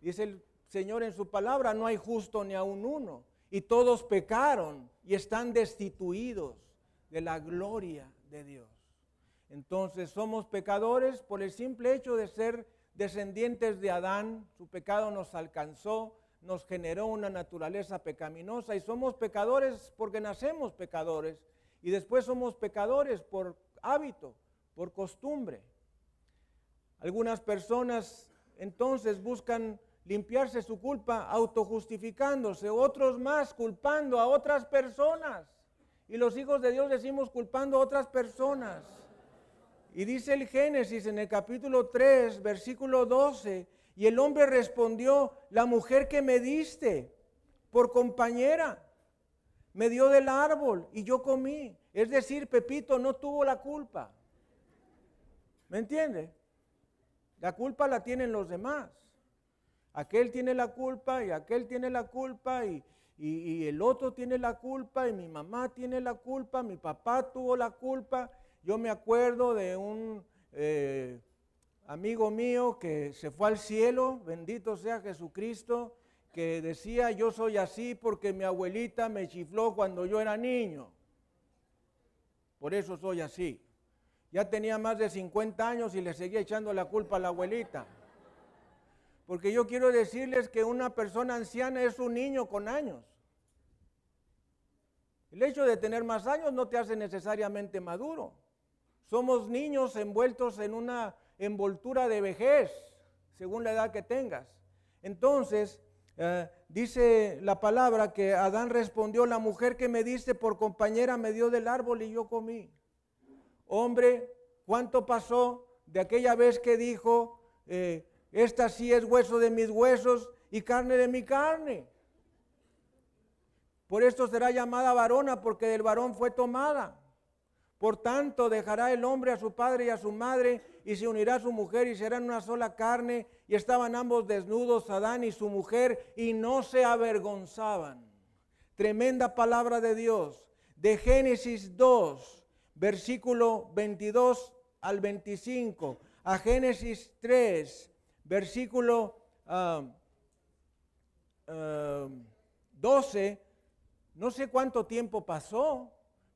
Dice el Señor en su palabra, no hay justo ni aun uno, y todos pecaron y están destituidos de la gloria de Dios. Entonces somos pecadores por el simple hecho de ser descendientes de Adán, su pecado nos alcanzó, nos generó una naturaleza pecaminosa y somos pecadores porque nacemos pecadores y después somos pecadores por hábito, por costumbre. Algunas personas entonces buscan limpiarse su culpa autojustificándose, otros más culpando a otras personas. Y los hijos de Dios decimos culpando a otras personas. Y dice el Génesis en el capítulo 3, versículo 12, y el hombre respondió, la mujer que me diste por compañera, me dio del árbol y yo comí. Es decir, Pepito no tuvo la culpa. ¿Me entiende? La culpa la tienen los demás. Aquel tiene la culpa y aquel tiene la culpa y, el otro tiene la culpa y mi mamá tiene la culpa, mi papá tuvo la culpa. Yo me acuerdo de un eh, amigo mío que se fue al cielo, bendito sea Jesucristo, que decía, yo soy así porque mi abuelita me chifló cuando yo era niño. Por eso soy así. Ya tenía más de 50 años y le seguía echando la culpa a la abuelita. Porque yo quiero decirles que una persona anciana es un niño con años. El hecho de tener más años no te hace necesariamente maduro. Somos niños envueltos en una envoltura de vejez, según la edad que tengas. Entonces, eh, dice la palabra que Adán respondió, la mujer que me diste por compañera me dio del árbol y yo comí. Hombre, ¿cuánto pasó de aquella vez que dijo, eh, esta sí es hueso de mis huesos y carne de mi carne? Por esto será llamada varona, porque del varón fue tomada. Por tanto, dejará el hombre a su padre y a su madre y se unirá a su mujer y serán una sola carne. Y estaban ambos desnudos, Adán y su mujer, y no se avergonzaban. Tremenda palabra de Dios. De Génesis 2, versículo 22 al 25, a Génesis 3, versículo 12, ah, ah, no sé cuánto tiempo pasó,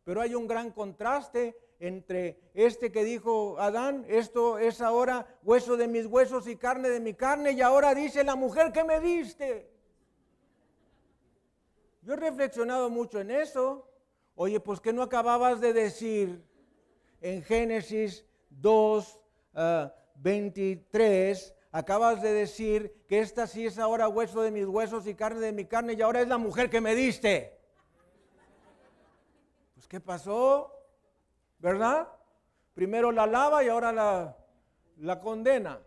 pero hay un gran contraste entre este que dijo Adán, esto es ahora hueso de mis huesos y carne de mi carne, y ahora dice la mujer que me diste. Yo he reflexionado mucho en eso. Oye, pues que no acababas de decir en Génesis 2, 23, ah, acabas de decir que esta sí es ahora hueso de mis huesos y carne de mi carne, y ahora es la mujer que me diste. ¿Qué pasó? ¿Verdad? Primero la lava y ahora la, la condena.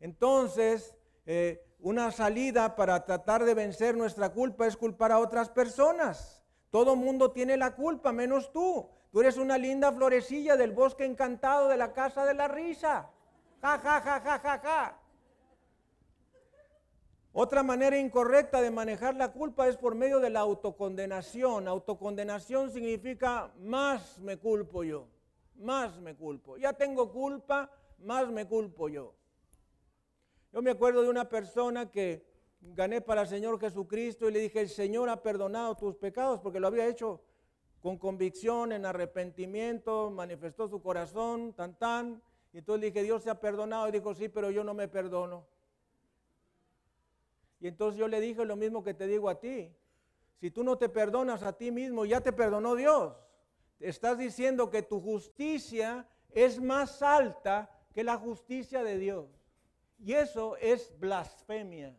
Entonces, eh, una salida para tratar de vencer nuestra culpa es culpar a otras personas. Todo mundo tiene la culpa, menos tú. Tú eres una linda florecilla del bosque encantado de la casa de la risa. Ja, ja, ja, ja, ja, ja. Otra manera incorrecta de manejar la culpa es por medio de la autocondenación. Autocondenación significa más me culpo yo, más me culpo. Ya tengo culpa, más me culpo yo. Yo me acuerdo de una persona que gané para el Señor Jesucristo y le dije, el Señor ha perdonado tus pecados porque lo había hecho con convicción, en arrepentimiento, manifestó su corazón, tan tan. Y entonces le dije, Dios se ha perdonado. Y dijo, sí, pero yo no me perdono. Y entonces yo le dije lo mismo que te digo a ti. Si tú no te perdonas a ti mismo, ya te perdonó Dios. Estás diciendo que tu justicia es más alta que la justicia de Dios. Y eso es blasfemia.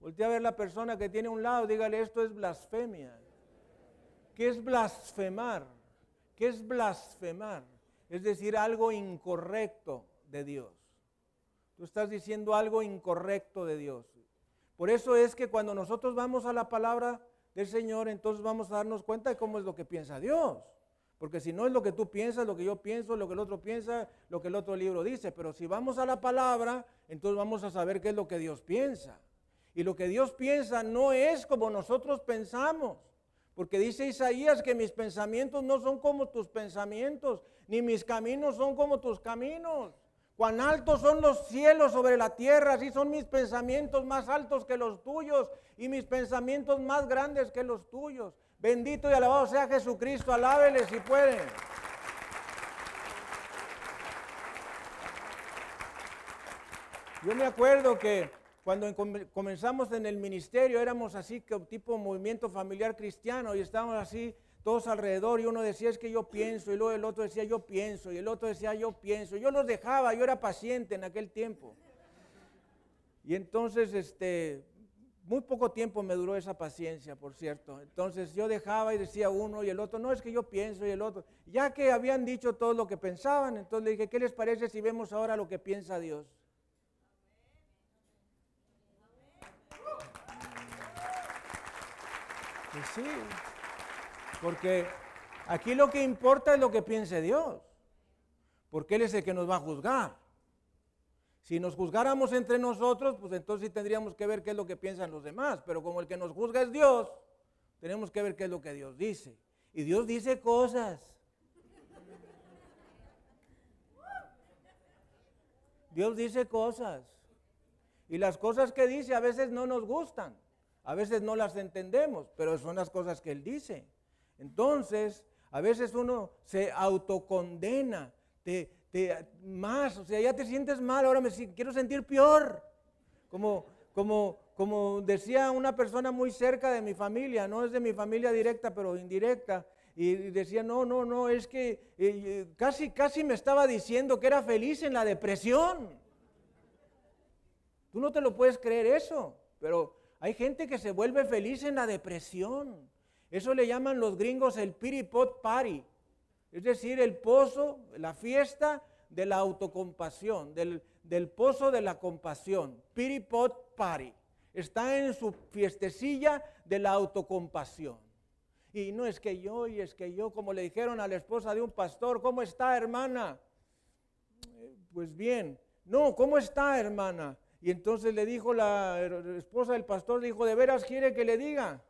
Voltea a ver la persona que tiene un lado, dígale, esto es blasfemia. ¿Qué es blasfemar? ¿Qué es blasfemar? Es decir, algo incorrecto de Dios. Tú estás diciendo algo incorrecto de Dios. Por eso es que cuando nosotros vamos a la palabra del Señor, entonces vamos a darnos cuenta de cómo es lo que piensa Dios. Porque si no es lo que tú piensas, lo que yo pienso, lo que el otro piensa, lo que el otro libro dice. Pero si vamos a la palabra, entonces vamos a saber qué es lo que Dios piensa. Y lo que Dios piensa no es como nosotros pensamos. Porque dice Isaías que mis pensamientos no son como tus pensamientos, ni mis caminos son como tus caminos. Cuán altos son los cielos sobre la tierra, así son mis pensamientos más altos que los tuyos y mis pensamientos más grandes que los tuyos. Bendito y alabado sea Jesucristo, alábele si pueden. Yo me acuerdo que cuando comenzamos en el ministerio éramos así, tipo movimiento familiar cristiano y estábamos así todos alrededor y uno decía es que yo pienso y luego el otro decía yo pienso y el otro decía yo pienso. Yo los dejaba, yo era paciente en aquel tiempo. Y entonces, este, muy poco tiempo me duró esa paciencia, por cierto. Entonces yo dejaba y decía uno y el otro, no es que yo pienso y el otro. Ya que habían dicho todo lo que pensaban, entonces le dije, ¿qué les parece si vemos ahora lo que piensa Dios? Sí. Porque aquí lo que importa es lo que piense Dios. Porque Él es el que nos va a juzgar. Si nos juzgáramos entre nosotros, pues entonces sí tendríamos que ver qué es lo que piensan los demás. Pero como el que nos juzga es Dios, tenemos que ver qué es lo que Dios dice. Y Dios dice cosas. Dios dice cosas. Y las cosas que dice a veces no nos gustan. A veces no las entendemos, pero son las cosas que Él dice. Entonces, a veces uno se autocondena, te, más, o sea, ya te sientes mal, ahora me quiero sentir peor. Como, como, como decía una persona muy cerca de mi familia, no es de mi familia directa, pero indirecta, y decía, no, no, no, es que eh, eh, casi, casi me estaba diciendo que era feliz en la depresión. Tú no te lo puedes creer eso, pero hay gente que se vuelve feliz en la depresión. Eso le llaman los gringos el piripot party, es decir, el pozo, la fiesta de la autocompasión, del, del pozo de la compasión, piripot party. Está en su fiestecilla de la autocompasión. Y no es que yo, y es que yo, como le dijeron a la esposa de un pastor, ¿cómo está hermana? Pues bien, no, ¿cómo está hermana? Y entonces le dijo la esposa del pastor, dijo, ¿de veras quiere que le diga?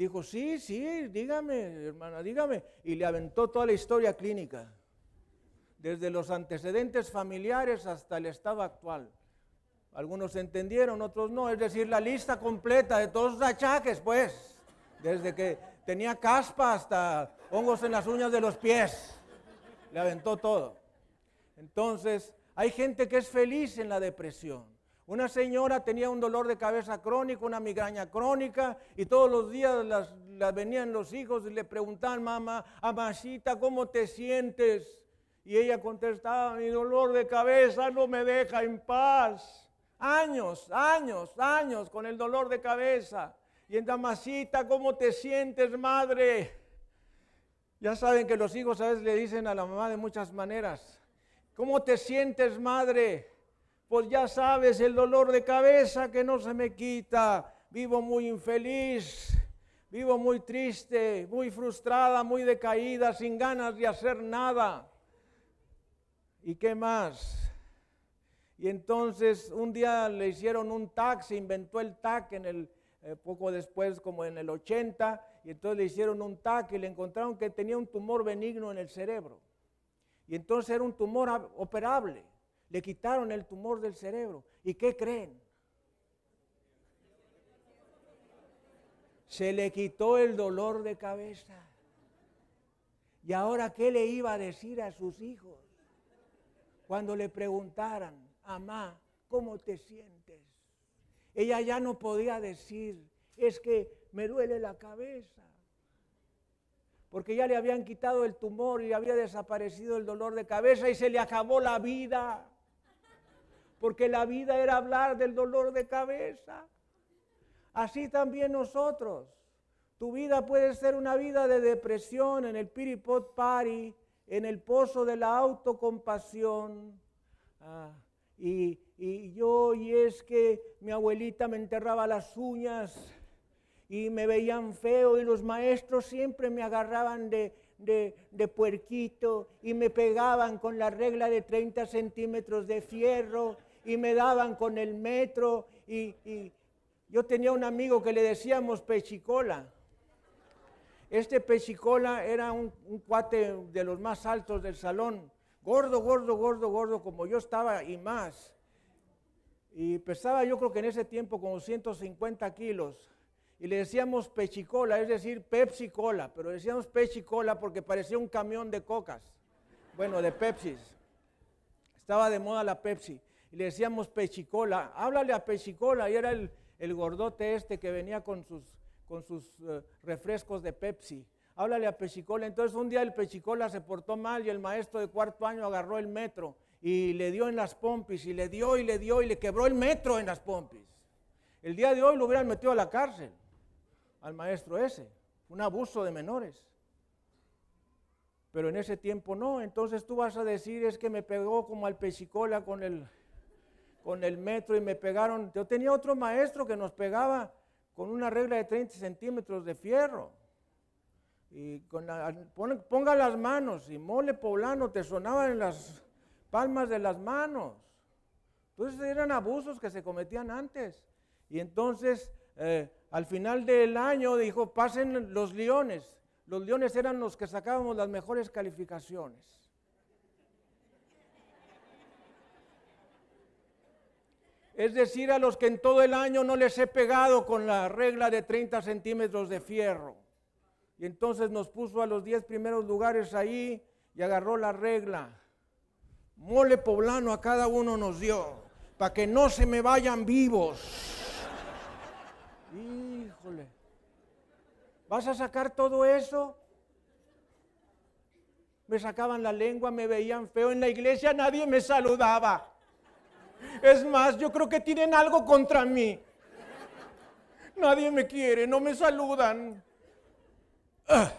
Dijo, sí, sí, dígame, hermana, dígame. Y le aventó toda la historia clínica, desde los antecedentes familiares hasta el estado actual. Algunos entendieron, otros no, es decir, la lista completa de todos los achaques, pues, desde que tenía caspa hasta hongos en las uñas de los pies. Le aventó todo. Entonces, hay gente que es feliz en la depresión. Una señora tenía un dolor de cabeza crónico, una migraña crónica, y todos los días las, venían los hijos y le preguntaban, mamá, amacita, ¿cómo te sientes? Y ella contestaba, mi dolor de cabeza no me deja en paz. Años, años, años con el dolor de cabeza. Y en Damasita, ¿cómo te sientes, madre? Ya saben que los hijos a veces le dicen a la mamá de muchas maneras. ¿Cómo te sientes, madre? Pues ya sabes el dolor de cabeza que no se me quita. Vivo muy infeliz, vivo muy triste, muy frustrada, muy decaída, sin ganas de hacer nada. ¿Y qué más? Y entonces un día le hicieron un TAC, se inventó el TAC en el, eh, poco después, como en el 80, y entonces le hicieron un TAC y le encontraron que tenía un tumor benigno en el cerebro. Y entonces era un tumor operable. Le quitaron el tumor del cerebro. ¿Y qué creen? Se le quitó el dolor de cabeza. ¿Y ahora qué le iba a decir a sus hijos? Cuando le preguntaran, Amá, ¿cómo te sientes? Ella ya no podía decir, es que me duele la cabeza. Porque ya le habían quitado el tumor y había desaparecido el dolor de cabeza y se le acabó la vida. Porque la vida era hablar del dolor de cabeza. Así también nosotros. Tu vida puede ser una vida de depresión en el piripot party, en el pozo de la autocompasión. Ah, y, y yo, y es que mi abuelita me enterraba las uñas y me veían feo y los maestros siempre me agarraban de, de, puerquito y me pegaban con la regla de 30 centímetros de fierro y me daban con el metro y, y yo tenía un amigo que le decíamos pechicola. Este pechicola era un, un, cuate de los más altos del salón, gordo, gordo, gordo, gordo, como yo estaba y más. Y pesaba yo creo que en ese tiempo como 150 kilos y le decíamos pechicola, es decir, Pepsi Cola, pero decíamos pechicola porque parecía un camión de cocas, bueno, de Pepsi. Estaba de moda la Pepsi y le decíamos pechicola, háblale a pechicola y era el, gordote este que venía con sus, con sus eh, refrescos de Pepsi. Háblale a pechicola. Entonces un día el pechicola se portó mal y el maestro de cuarto año agarró el metro y le dio en las pompis y le dio y le dio y le quebró el metro en las pompis. El día de hoy lo hubieran metido a la cárcel al maestro ese, un abuso de menores. Pero en ese tiempo no, entonces tú vas a decir es que me pegó como al pechicola con el, con el metro y me pegaron. Yo tenía otro maestro que nos pegaba con una regla de 30 centímetros de fierro. Y con ponga las manos y mole poblano te sonaba en las palmas de las manos. Entonces eran abusos que se cometían antes. Y entonces eh, al final del año dijo, pasen los leones. Los leones eran los que sacábamos las mejores calificaciones. Es decir, a los que en todo el año no les he pegado con la regla de 30 centímetros de fierro. Y entonces nos puso a los 10 primeros lugares ahí y agarró la regla. Mole poblano a cada uno nos dio, para que no se me vayan vivos. Híjole. ¿Vas a sacar todo eso? Me sacaban la lengua, me veían feo en la iglesia, nadie me saludaba. Es más, yo creo que tienen algo contra mí. Nadie me quiere, no me saludan. Ah.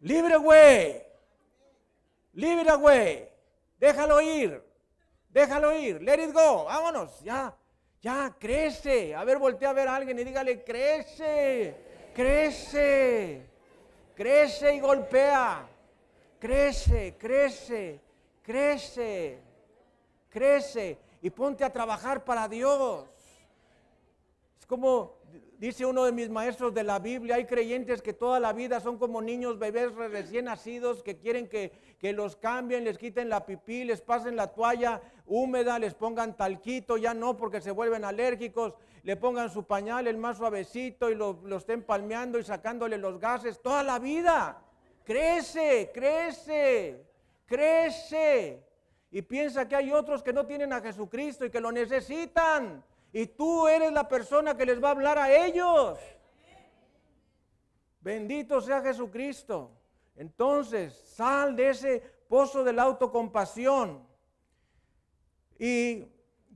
Libre, güey. Libre, güey. Déjalo ir. Déjalo ir. Let it go. Vámonos, ya. Ya, crece. A ver, voltea a ver a alguien y dígale, crece, crece, crece y golpea. Crece, crece, crece, crece y ponte a trabajar para Dios. Es como dice uno de mis maestros de la Biblia, hay creyentes que toda la vida son como niños, bebés recién nacidos que quieren que, que los cambien, les quiten la pipí, les pasen la toalla húmeda, les pongan talquito, ya no porque se vuelven alérgicos, le pongan su pañal el más suavecito y lo, lo estén palmeando y sacándole los gases toda la vida. Crece, crece, crece. Y piensa que hay otros que no tienen a Jesucristo y que lo necesitan. Y tú eres la persona que les va a hablar a ellos. Bendito sea Jesucristo. Entonces, sal de ese pozo de la autocompasión. Y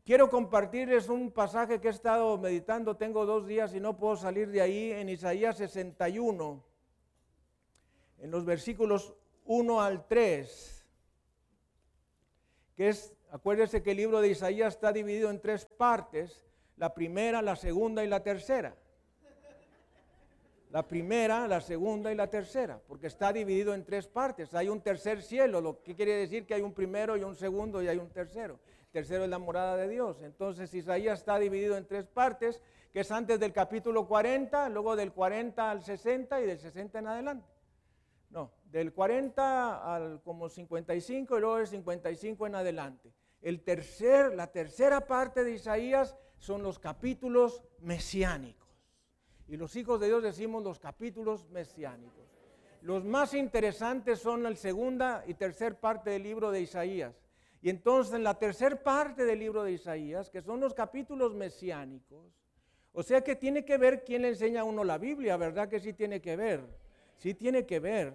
quiero compartirles un pasaje que he estado meditando, tengo dos días y no puedo salir de ahí, en Isaías 61, en los versículos 1 al 3, que es, acuérdense que el libro de Isaías está dividido en tres partes, la primera, la segunda y la tercera. La primera, la segunda y la tercera, porque está dividido en tres partes. Hay un tercer cielo, lo que quiere decir que hay un primero y un segundo y hay un tercero. Tercero es la morada de Dios. Entonces Isaías está dividido en tres partes, que es antes del capítulo 40, luego del 40 al 60 y del 60 en adelante. Del 40 al como 55 y luego del 55 en adelante. El tercer, la tercera parte de Isaías son los capítulos mesiánicos. Y los hijos de Dios decimos los capítulos mesiánicos. Los más interesantes son la segunda y tercera parte del libro de Isaías. Y entonces en la tercera parte del libro de Isaías, que son los capítulos mesiánicos, o sea que tiene que ver quién le enseña a uno la Biblia, ¿verdad que sí tiene que ver? Sí tiene que ver.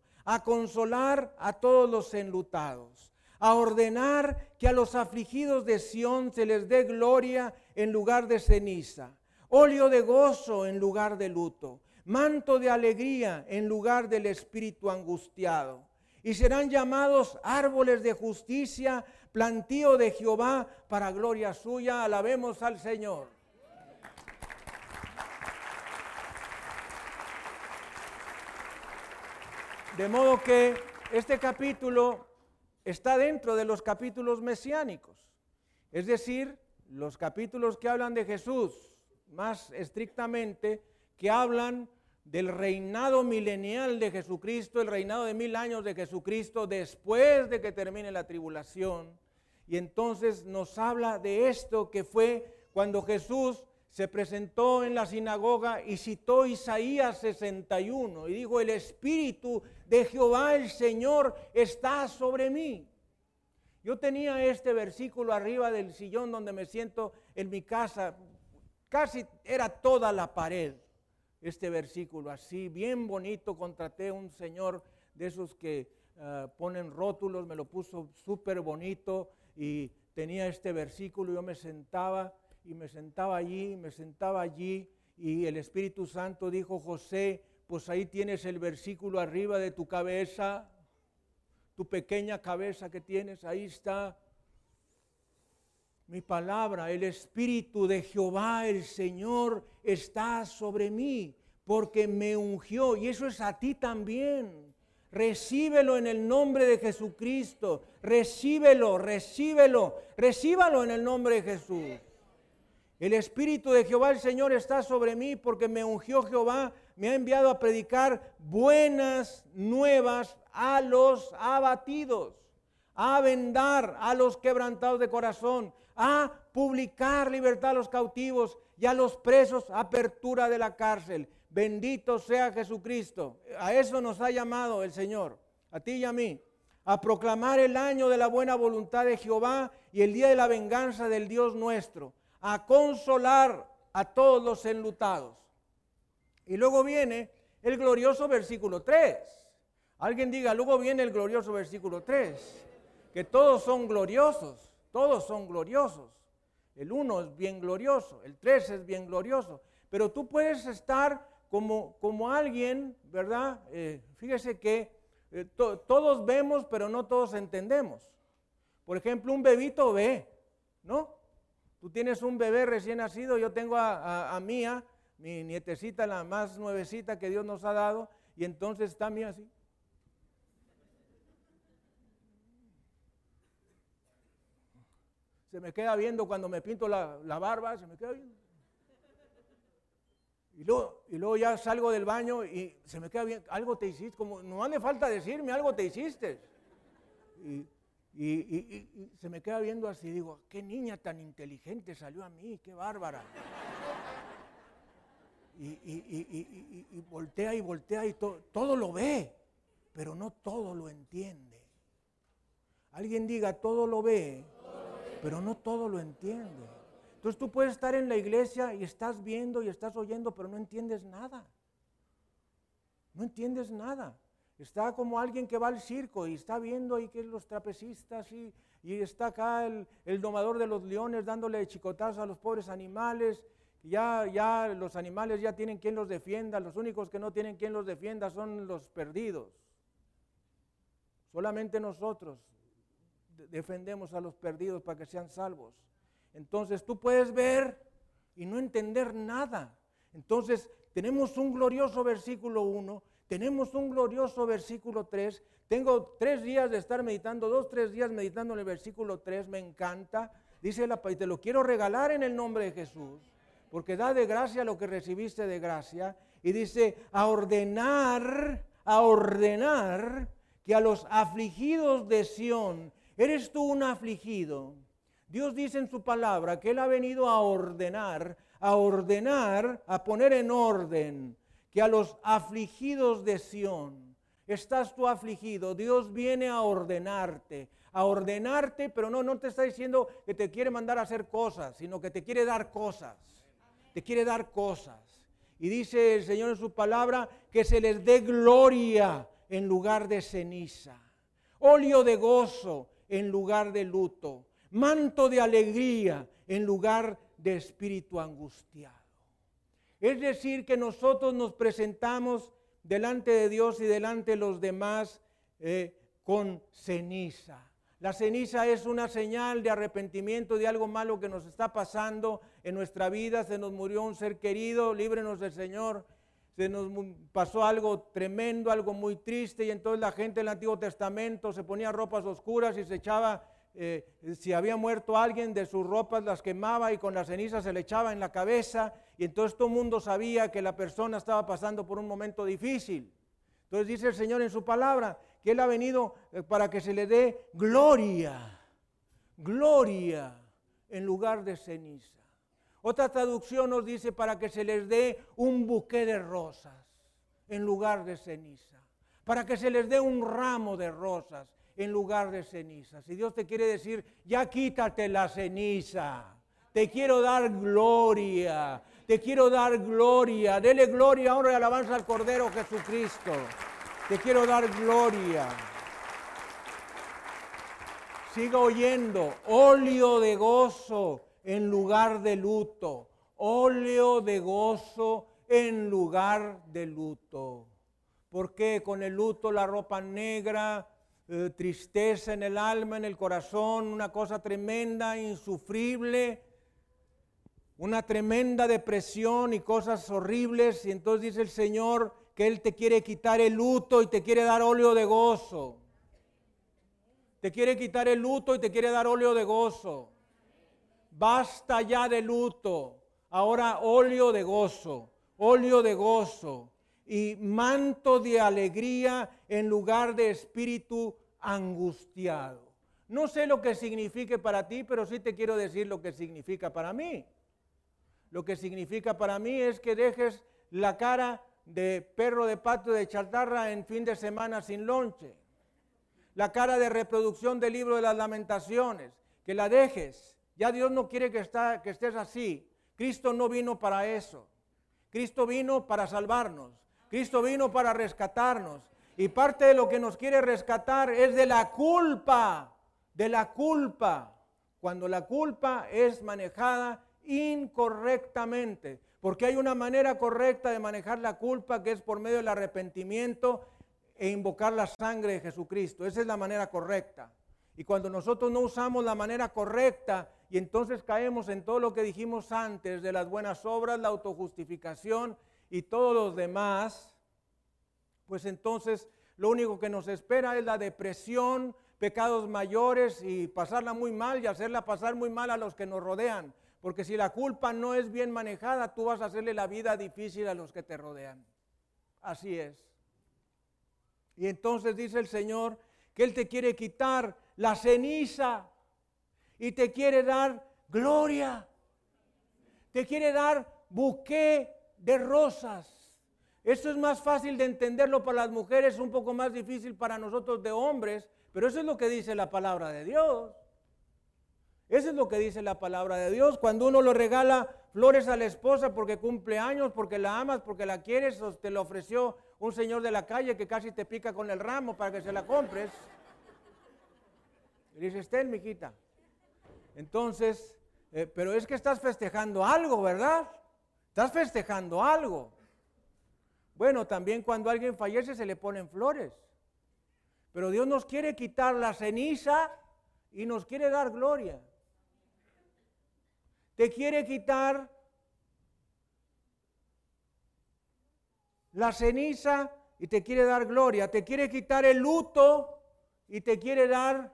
a consolar a todos los enlutados, a ordenar que a los afligidos de Sión se les dé gloria en lugar de ceniza, óleo de gozo en lugar de luto, manto de alegría en lugar del espíritu angustiado. Y serán llamados árboles de justicia, plantío de Jehová para gloria suya. Alabemos al Señor. De modo que este capítulo está dentro de los capítulos mesiánicos, es decir, los capítulos que hablan de Jesús, más estrictamente, que hablan del reinado milenial de Jesucristo, el reinado de mil años de Jesucristo después de que termine la tribulación. Y entonces nos habla de esto que fue cuando Jesús se presentó en la sinagoga y citó Isaías 61 y dijo, el Espíritu de Jehová el Señor está sobre mí. Yo tenía este versículo arriba del sillón donde me siento en mi casa, casi era toda la pared, este versículo así, bien bonito, contraté un señor de esos que ah, ponen rótulos, me lo puso súper bonito y tenía este versículo, yo me sentaba y me sentaba allí, me sentaba allí y el Espíritu Santo dijo, José, pues ahí tienes el versículo arriba de tu cabeza, tu pequeña cabeza que tienes, ahí está mi palabra, el Espíritu de Jehová, el Señor, está sobre mí, porque me ungió, y eso es a ti también. Recíbelo en el nombre de Jesucristo, recíbelo, recíbelo, recíbalo en el nombre de Jesús. El Espíritu de Jehová el Señor está sobre mí porque me ungió Jehová, me ha enviado a predicar buenas nuevas a los abatidos, a vendar a los quebrantados de corazón, a publicar libertad a los cautivos y a los presos apertura de la cárcel. Bendito sea Jesucristo. A eso nos ha llamado el Señor, a ti y a mí, a proclamar el año de la buena voluntad de Jehová y el día de la venganza del Dios nuestro a consolar a todos los enlutados. Y luego viene el glorioso versículo 3. Alguien diga, luego viene el glorioso versículo 3, que todos son gloriosos, todos son gloriosos. El 1 es bien glorioso, el 3 es bien glorioso, pero tú puedes estar como, como alguien, ¿verdad? Eh, fíjese que eh, todos vemos, pero no todos entendemos. Por ejemplo, un bebito ve, ¿no? Tú tienes un bebé recién nacido, yo tengo a, Mía, mi nietecita, la más nuevecita que Dios nos ha dado, y entonces está Mía así. Se me queda viendo cuando me pinto la, barba, se me queda viendo. Y luego, y luego, ya salgo del baño y se me queda bien, algo te hiciste, como no hace falta decirme, algo te hiciste. Y, y, se me queda viendo así, digo, qué niña tan inteligente salió a mí, qué bárbara. Y, voltea y voltea y todo lo ve, pero no todo lo entiende. Alguien diga, todo lo ve, pero no todo lo entiende. Entonces tú puedes estar en la iglesia y estás viendo y estás oyendo, pero no entiendes nada. No entiendes nada. Está como alguien que va al circo y está viendo ahí que los trapecistas y, y está acá el, el, domador de los leones dándole chicotazos a los pobres animales. Ya, ya los animales ya tienen quien los defienda. Los únicos que no tienen quien los defienda son los perdidos. Solamente nosotros defendemos a los perdidos para que sean salvos. Entonces tú puedes ver y no entender nada. Entonces tenemos un glorioso versículo 1 tenemos un glorioso versículo 3. Tengo tres días de estar meditando, dos, tres días meditando en el versículo 3. Me encanta. Dice la y te lo quiero regalar en el nombre de Jesús, porque da de gracia lo que recibiste de gracia. Y dice, a ordenar, a ordenar que a los afligidos de Sión, eres tú un afligido. Dios dice en su palabra que Él ha venido a ordenar, a ordenar, a poner en orden que a los afligidos de Sión, estás tú afligido, Dios viene a ordenarte, a ordenarte, pero no, no te está diciendo que te quiere mandar a hacer cosas, sino que te quiere dar cosas, te quiere dar cosas. Y dice el Señor en su palabra que se les dé gloria en lugar de ceniza, óleo de gozo en lugar de luto, manto de alegría en lugar de espíritu angustiado. Es decir, que nosotros nos presentamos delante de Dios y delante de los demás eh, con ceniza. La ceniza es una señal de arrepentimiento de algo malo que nos está pasando en nuestra vida. Se nos murió un ser querido, líbrenos del Señor. Se nos pasó algo tremendo, algo muy triste, y entonces la gente del Antiguo Testamento se ponía ropas oscuras y se echaba, eh, si había muerto alguien, de sus ropas las quemaba y con la ceniza se le echaba en la cabeza y entonces todo el mundo sabía que la persona estaba pasando por un momento difícil. Entonces dice el Señor en su palabra que Él ha venido eh, para que se le dé gloria, gloria en lugar de ceniza. Otra traducción nos dice para que se les dé un buque de rosas en lugar de ceniza, para que se les dé un ramo de rosas en lugar de ceniza. Si Dios te quiere decir, ya quítate la ceniza, te quiero dar gloria, te quiero dar gloria. Dele gloria, honra y alabanza al Cordero Jesucristo. Te quiero dar gloria. Siga oyendo. Óleo de gozo en lugar de luto. Óleo de gozo en lugar de luto. Porque con el luto la ropa negra, eh, tristeza en el alma, en el corazón, una cosa tremenda, insufrible una tremenda depresión y cosas horribles. Y entonces dice el Señor que Él te quiere quitar el luto y te quiere dar óleo de gozo. Te quiere quitar el luto y te quiere dar óleo de gozo. Basta ya de luto. Ahora óleo de gozo, óleo de gozo y manto de alegría en lugar de espíritu angustiado. No sé lo que signifique para ti, pero sí te quiero decir lo que significa para mí. Lo que significa para mí es que dejes la cara de perro de patio de chatarra en fin de semana sin lonche. La cara de reproducción del libro de las lamentaciones, que la dejes. Ya Dios no quiere que, estés así. Cristo no vino para eso. Cristo vino para salvarnos. Cristo vino para rescatarnos. Y parte de lo que nos quiere rescatar es de la culpa, de la culpa. Cuando la culpa es manejada incorrectamente, porque hay una manera correcta de manejar la culpa que es por medio del arrepentimiento e invocar la sangre de Jesucristo. Esa es la manera correcta. Y cuando nosotros no usamos la manera correcta y entonces caemos en todo lo que dijimos antes de las buenas obras, la autojustificación y todos los demás, pues entonces lo único que nos espera es la depresión, pecados mayores y pasarla muy mal y hacerla pasar muy mal a los que nos rodean. Porque si la culpa no es bien manejada, tú vas a hacerle la vida difícil a los que te rodean. Así es. Y entonces dice el Señor que Él te quiere quitar la ceniza y te quiere dar gloria. Te quiere dar buque de rosas. Eso es más fácil de entenderlo para las mujeres, un poco más difícil para nosotros de hombres, pero eso es lo que dice la palabra de Dios. Eso es lo que dice la palabra de Dios. Cuando uno le regala flores a la esposa porque cumple años, porque la amas, porque la quieres, o te lo ofreció un señor de la calle que casi te pica con el ramo para que se la compres. Y dices, ten, mijita. Entonces, eh, pero es que estás festejando algo, ¿verdad? Estás festejando algo. Bueno, también cuando alguien fallece se le ponen flores. Pero Dios nos quiere quitar la ceniza y nos quiere dar gloria. Te quiere quitar la ceniza y te quiere dar gloria. Te quiere quitar el luto y te quiere dar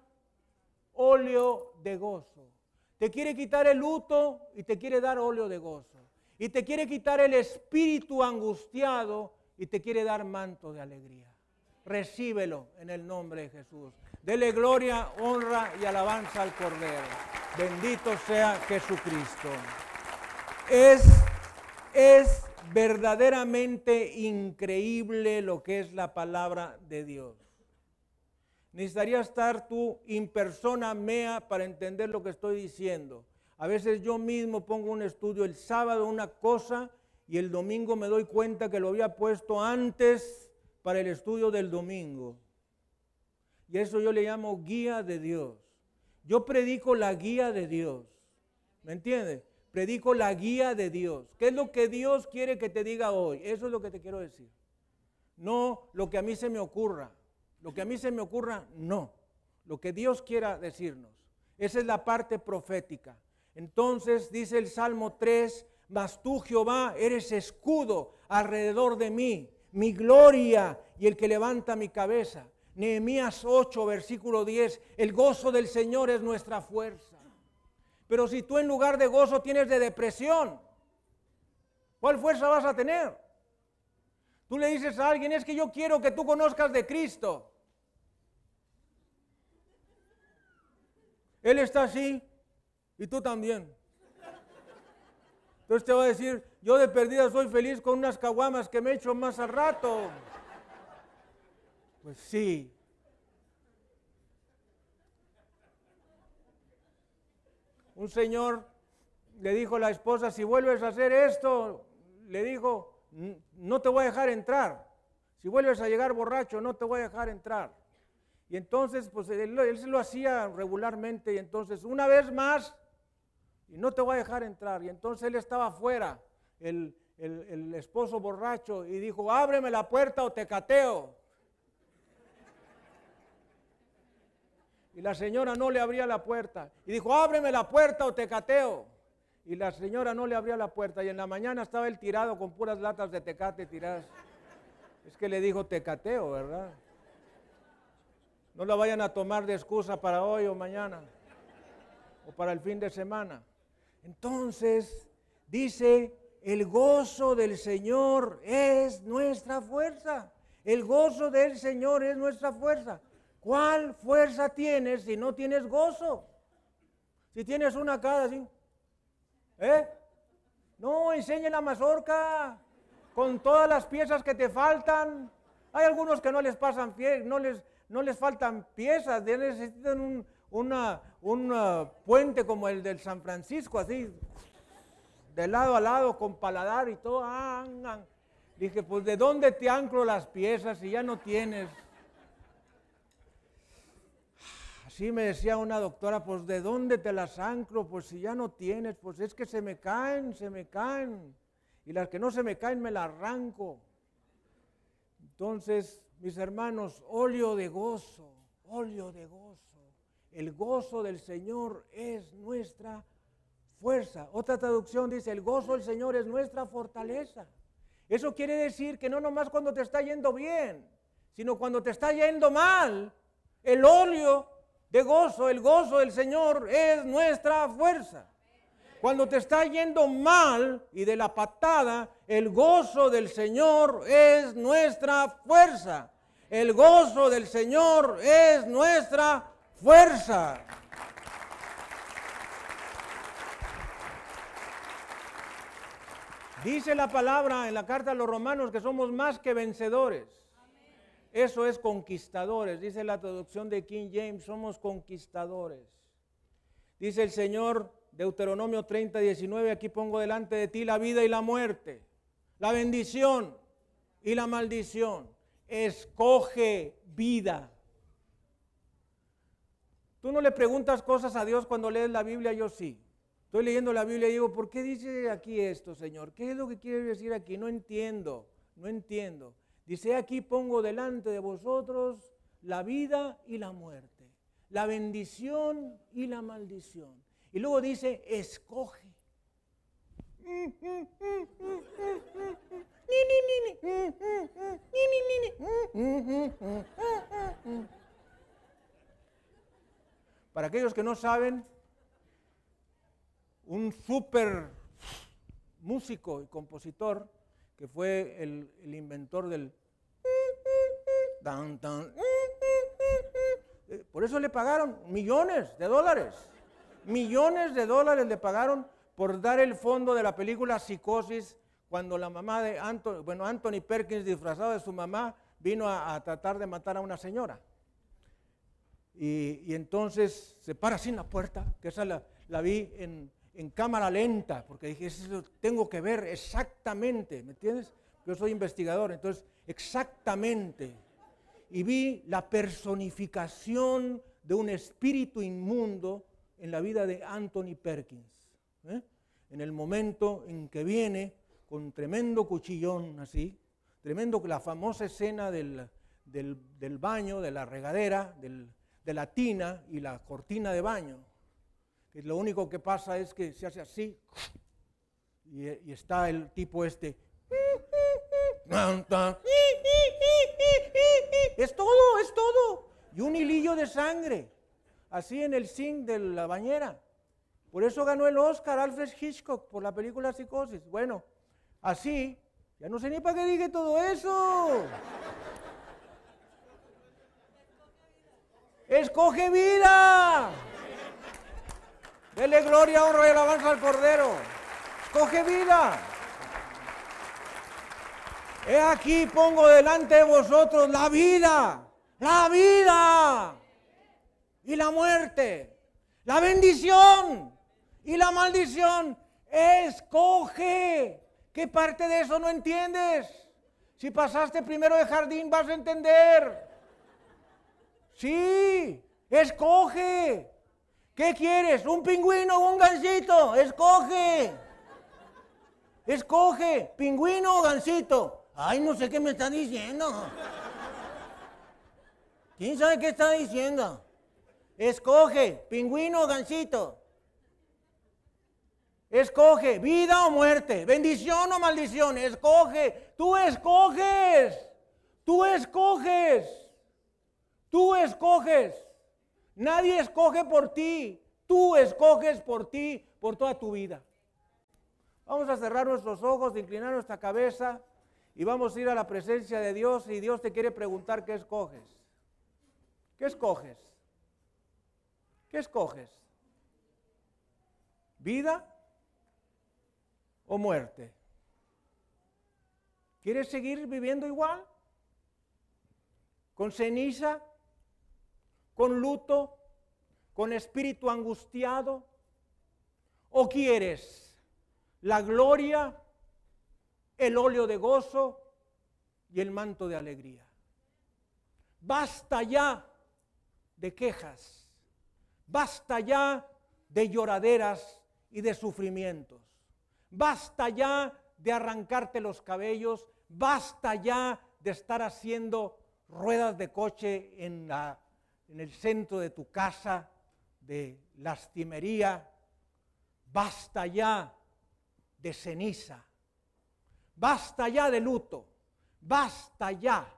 óleo de gozo. Te quiere quitar el luto y te quiere dar óleo de gozo. Y te quiere quitar el espíritu angustiado y te quiere dar manto de alegría. Recíbelo en el nombre de Jesús. Dele gloria, honra y alabanza al Cordero. Bendito sea Jesucristo. Es, es verdaderamente increíble lo que es la palabra de Dios. Necesitaría estar tú in persona mea para entender lo que estoy diciendo. A veces yo mismo pongo un estudio el sábado una cosa y el domingo me doy cuenta que lo había puesto antes para el estudio del domingo. Y eso yo le llamo guía de Dios. Yo predico la guía de Dios. ¿Me entiendes? Predico la guía de Dios. ¿Qué es lo que Dios quiere que te diga hoy? Eso es lo que te quiero decir. No lo que a mí se me ocurra. Lo que a mí se me ocurra, no. Lo que Dios quiera decirnos. Esa es la parte profética. Entonces dice el Salmo 3, mas tú Jehová eres escudo alrededor de mí, mi gloria y el que levanta mi cabeza. Nehemías 8, versículo 10, el gozo del Señor es nuestra fuerza. Pero si tú en lugar de gozo tienes de depresión, ¿cuál fuerza vas a tener? Tú le dices a alguien, es que yo quiero que tú conozcas de Cristo. Él está así y tú también. Entonces te va a decir, yo de perdida soy feliz con unas caguamas que me echo más al rato. Pues sí. Un señor le dijo a la esposa, si vuelves a hacer esto, le dijo, no te voy a dejar entrar. Si vuelves a llegar borracho, no te voy a dejar entrar. Y entonces, pues él, se lo hacía regularmente y entonces una vez más, y no te voy a dejar entrar. Y entonces él estaba afuera, el, el esposo borracho, y dijo, ábreme la puerta o te cateo. Y la señora no le abría la puerta. Y dijo, ábreme la puerta o te cateo y la señora no le abría la puerta y en la mañana estaba él tirado con puras latas de tecate tiradas. Es que le dijo tecateo, ¿verdad? No la vayan a tomar de excusa para hoy o mañana o para el fin de semana. Entonces, dice, el gozo del Señor es nuestra fuerza. El gozo del Señor es nuestra fuerza. ¿Cuál fuerza tienes si no tienes gozo? Si tienes una cara así. ¿Eh? No, enseñe la mazorca con todas las piezas que te faltan. Hay algunos que no les pasan no les, no les faltan piezas, necesitan un una, puente como el del San Francisco, así, de lado a lado, con paladar y todo. Ah, Dije, pues ¿de dónde te anclo las piezas si ya no tienes? Sí, me decía una doctora, pues ¿de dónde te las anclo? Pues si ya no tienes, pues es que se me caen, se me caen. Y las que no se me caen me las arranco. Entonces, mis hermanos, óleo de gozo, óleo de gozo. El gozo del Señor es nuestra fuerza. Otra traducción dice, el gozo del Señor es nuestra fortaleza. Eso quiere decir que no nomás cuando te está yendo bien, sino cuando te está yendo mal, el óleo de gozo. El gozo del Señor es nuestra fuerza. Cuando te está yendo mal y de la patada, el gozo del Señor es nuestra fuerza. El gozo del Señor es nuestra fuerza. Dice la palabra en la carta a los romanos que somos más que vencedores. Eso es conquistadores, dice la traducción de King James, somos conquistadores. Dice el Señor, Deuteronomio 30, 19, aquí pongo delante de ti la vida y la muerte, la bendición y la maldición. Escoge vida. Tú no le preguntas cosas a Dios cuando lees la Biblia, yo sí. Estoy leyendo la Biblia y digo, ¿por qué dice aquí esto, Señor? ¿Qué es lo que quiere decir aquí? No entiendo, no entiendo. Dice, aquí pongo delante de vosotros la vida y la muerte, la bendición y la maldición. Y luego dice, escoge. *laughs* Para aquellos que no saben, un súper músico y compositor que fue el, inventor del... Por eso le pagaron millones de dólares. Millones de dólares le pagaron por dar el fondo de la película Psicosis cuando la mamá de Anthony, bueno, Anthony Perkins disfrazado de su mamá vino a tratar de matar a una señora. Y, entonces se para sin la puerta, que esa la, vi en, cámara lenta, porque dije, eso tengo que ver exactamente, ¿me entiendes? Yo soy investigador, entonces exactamente. Y vi la personificación de un espíritu inmundo en la vida de Anthony Perkins. ¿eh? En el momento en que viene con tremendo cuchillón así, tremendo, la famosa escena del, del baño, de la regadera, del, de la tina y la cortina de baño. Que lo único que pasa es que se hace así y, está el tipo este. Es todo, es todo. Y un hilillo de sangre, así en el zinc de la bañera. Por eso ganó el Oscar Alfred Hitchcock por la película Psicosis. Bueno, así, ya no sé ni para qué dije todo eso. Escoge vida. Dele gloria, honra y alabanza al Cordero. Escoge vida. He aquí pongo delante de vosotros la vida, la vida y la muerte, la bendición y la maldición. Escoge. ¿Qué parte de eso no entiendes? Si pasaste primero de jardín vas a entender. Sí, escoge. ¿Qué quieres? ¿Un pingüino o un gansito? Escoge. Escoge, pingüino o gansito. Ay, no sé qué me está diciendo. ¿Quién sabe qué está diciendo? Escoge, pingüino o gansito. Escoge, vida o muerte, bendición o maldición. Escoge, tú escoges. Tú escoges. Tú escoges. Nadie escoge por ti. Tú escoges por ti, por toda tu vida. Vamos a cerrar nuestros ojos, inclinar nuestra cabeza y vamos a ir a la presencia de Dios y Dios te quiere preguntar qué escoges. ¿Qué escoges? ¿Qué escoges? ¿Vida o muerte? ¿Quieres seguir viviendo igual? ¿Con ceniza? Con luto, con espíritu angustiado? ¿O quieres la gloria, el óleo de gozo y el manto de alegría? Basta ya de quejas, basta ya de lloraderas y de sufrimientos, basta ya de arrancarte los cabellos, basta ya de estar haciendo ruedas de coche en la en el centro de tu casa de lastimería, basta ya de ceniza, basta ya de luto, basta ya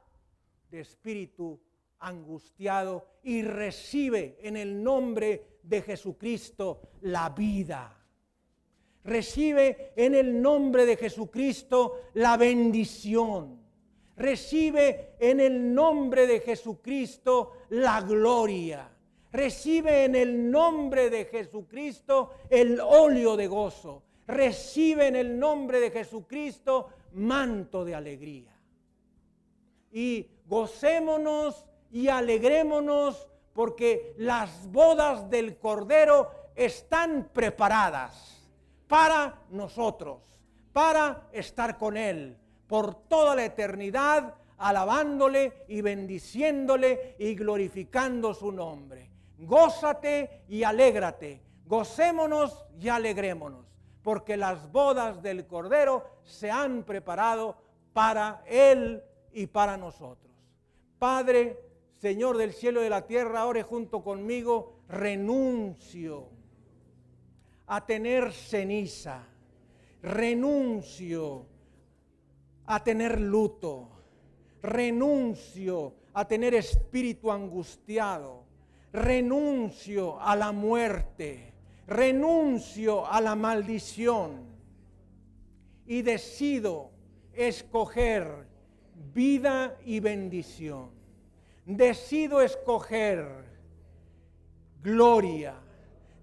de espíritu angustiado y recibe en el nombre de Jesucristo la vida. Recibe en el nombre de Jesucristo la bendición Recibe en el nombre de Jesucristo la gloria. Recibe en el nombre de Jesucristo el óleo de gozo. Recibe en el nombre de Jesucristo manto de alegría. Y gocémonos y alegrémonos porque las bodas del Cordero están preparadas para nosotros, para estar con Él por toda la eternidad, alabándole y bendiciéndole y glorificando su nombre. Gózate y alégrate, gocémonos y alegrémonos, porque las bodas del Cordero se han preparado para Él y para nosotros. Padre, Señor del cielo y de la tierra, ore junto conmigo, renuncio a tener ceniza, renuncio a tener luto, renuncio a tener espíritu angustiado, renuncio a la muerte, renuncio a la maldición y decido escoger vida y bendición. Decido escoger gloria.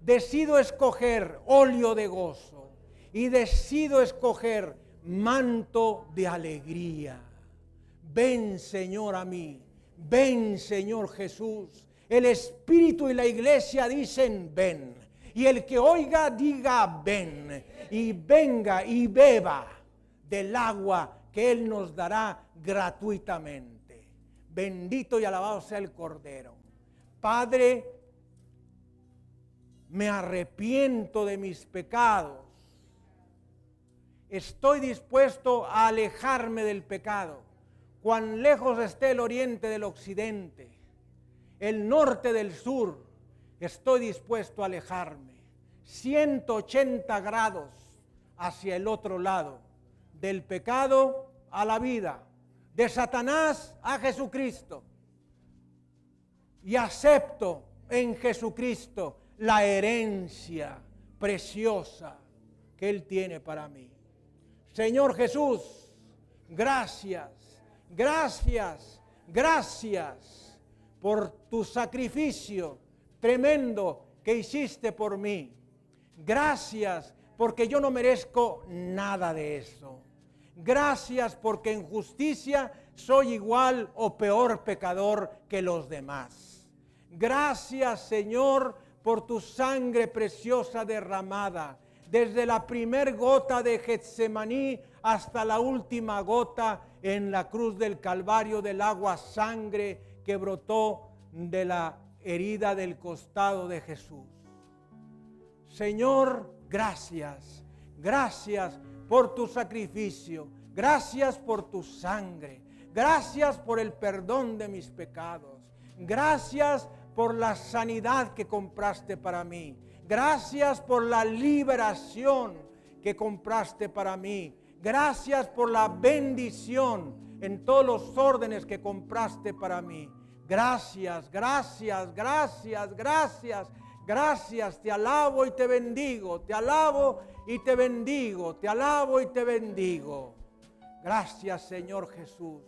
Decido escoger óleo de gozo. Y decido escoger manto de alegría. Ven Señor a mí. Ven Señor Jesús. El Espíritu y la iglesia dicen ven. Y el que oiga diga ven. Y venga y beba del agua que Él nos dará gratuitamente. Bendito y alabado sea el Cordero. Padre, me arrepiento de mis pecados. Estoy dispuesto a alejarme del pecado. Cuán lejos esté el oriente del occidente, el norte del sur, estoy dispuesto a alejarme. 180 grados hacia el otro lado del pecado a la vida, de Satanás a Jesucristo. Y acepto en Jesucristo la herencia preciosa que Él tiene para mí. Señor Jesús, gracias, gracias, gracias por tu sacrificio tremendo que hiciste por mí. Gracias porque yo no merezco nada de eso. Gracias porque en justicia soy igual o peor pecador que los demás. Gracias Señor por tu sangre preciosa derramada, desde la primer gota de Getsemaní hasta la última gota en la cruz del Calvario del agua sangre que brotó de la herida del costado de Jesús. Señor, gracias, gracias por tu sacrificio, gracias por tu sangre, gracias por el perdón de mis pecados, gracias por la sanidad que compraste para mí, gracias por la liberación que compraste para mí, gracias por la bendición en todos los órdenes que compraste para mí. Gracias, gracias, gracias, gracias, gracias. Te alabo y te bendigo, te alabo y te bendigo, te alabo y te bendigo. Gracias Señor Jesús.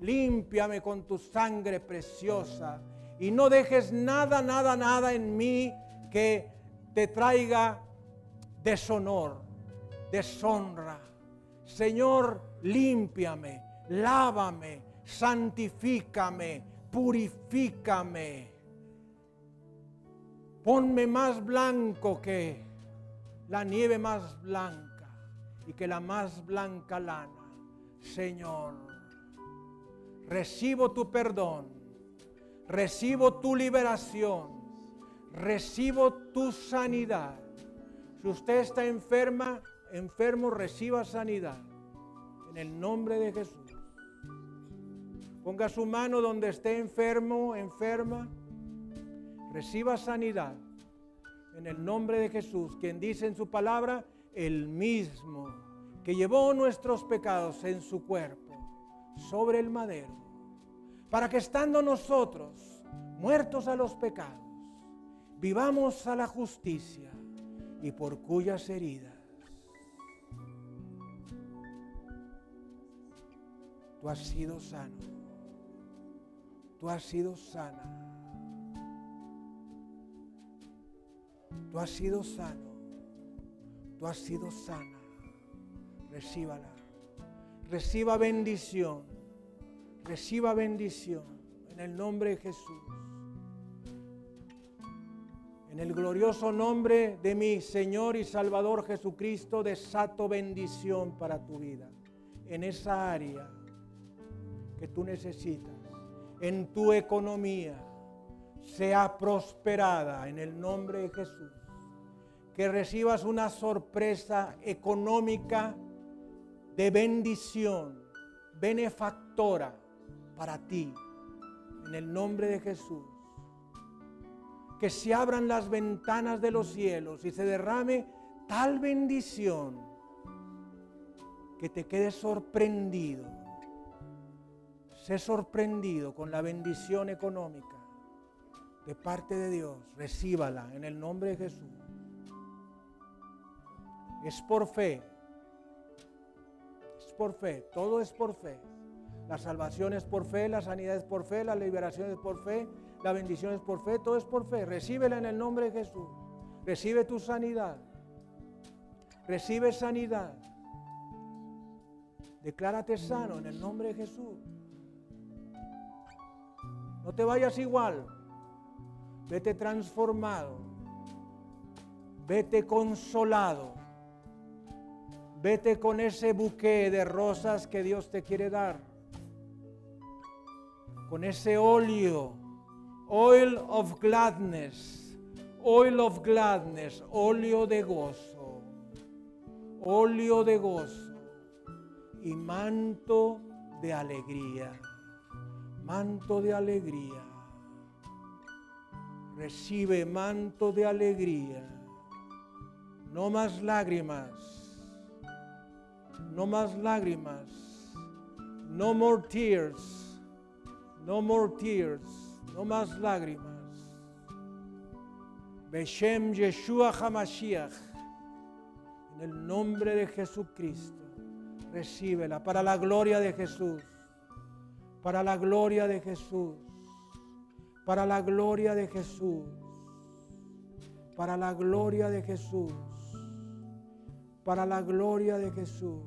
Límpiame con tu sangre preciosa y no dejes nada, nada, nada en mí que te traiga deshonor, deshonra. Señor, límpiame, lávame, santifícame, purifícame. Ponme más blanco que la nieve más blanca y que la más blanca lana. Señor, recibo tu perdón, recibo tu liberación, recibo tu sanidad. Si usted está enferma, enfermo, reciba sanidad. En el nombre de Jesús. Ponga su mano donde esté enfermo, enferma. Reciba sanidad en el nombre de Jesús, quien dice en su palabra, el mismo que llevó nuestros pecados en su cuerpo sobre el madero, para que estando nosotros muertos a los pecados, vivamos a la justicia y por cuyas heridas tú has sido sano, tú has sido sana. Tú has sido sano. Tú has sido sana. Recíbala. Reciba bendición. Reciba bendición. En el nombre de Jesús. En el glorioso nombre de mi Señor y Salvador Jesucristo, desato bendición para tu vida. En esa área que tú necesitas, en tu economía, sea prosperada en el nombre de Jesús. Que recibas una sorpresa económica de bendición, benefactora para ti, en el nombre de Jesús. Que se abran las ventanas de los cielos y se derrame tal bendición que te quedes sorprendido. Sé sorprendido con la bendición económica de parte de Dios, recíbala en el nombre de Jesús. Es por fe. Es por fe. Todo es por fe. La salvación es por fe, la sanidad es por fe, la liberación es por fe, la bendición es por fe, todo es por fe. Recíbela en el nombre de Jesús. Recibe tu sanidad. Recibe sanidad. Declárate sano en el nombre de Jesús. No te vayas igual. Vete transformado. Vete consolado. Vete con ese buque de rosas que Dios te quiere dar. Con ese óleo. Oil of gladness. Oil of gladness. Óleo de gozo. Óleo de gozo. Y manto de alegría. Manto de alegría recibe manto de alegría. No más lágrimas. No más lágrimas. No more tears. No more tears. No más lágrimas. Beshem Yeshua Hamashiach. En el nombre de Jesucristo. Recíbela para la gloria de Jesús. Para la gloria de Jesús para la gloria de Jesús, para la gloria de Jesús, para la gloria de Jesús.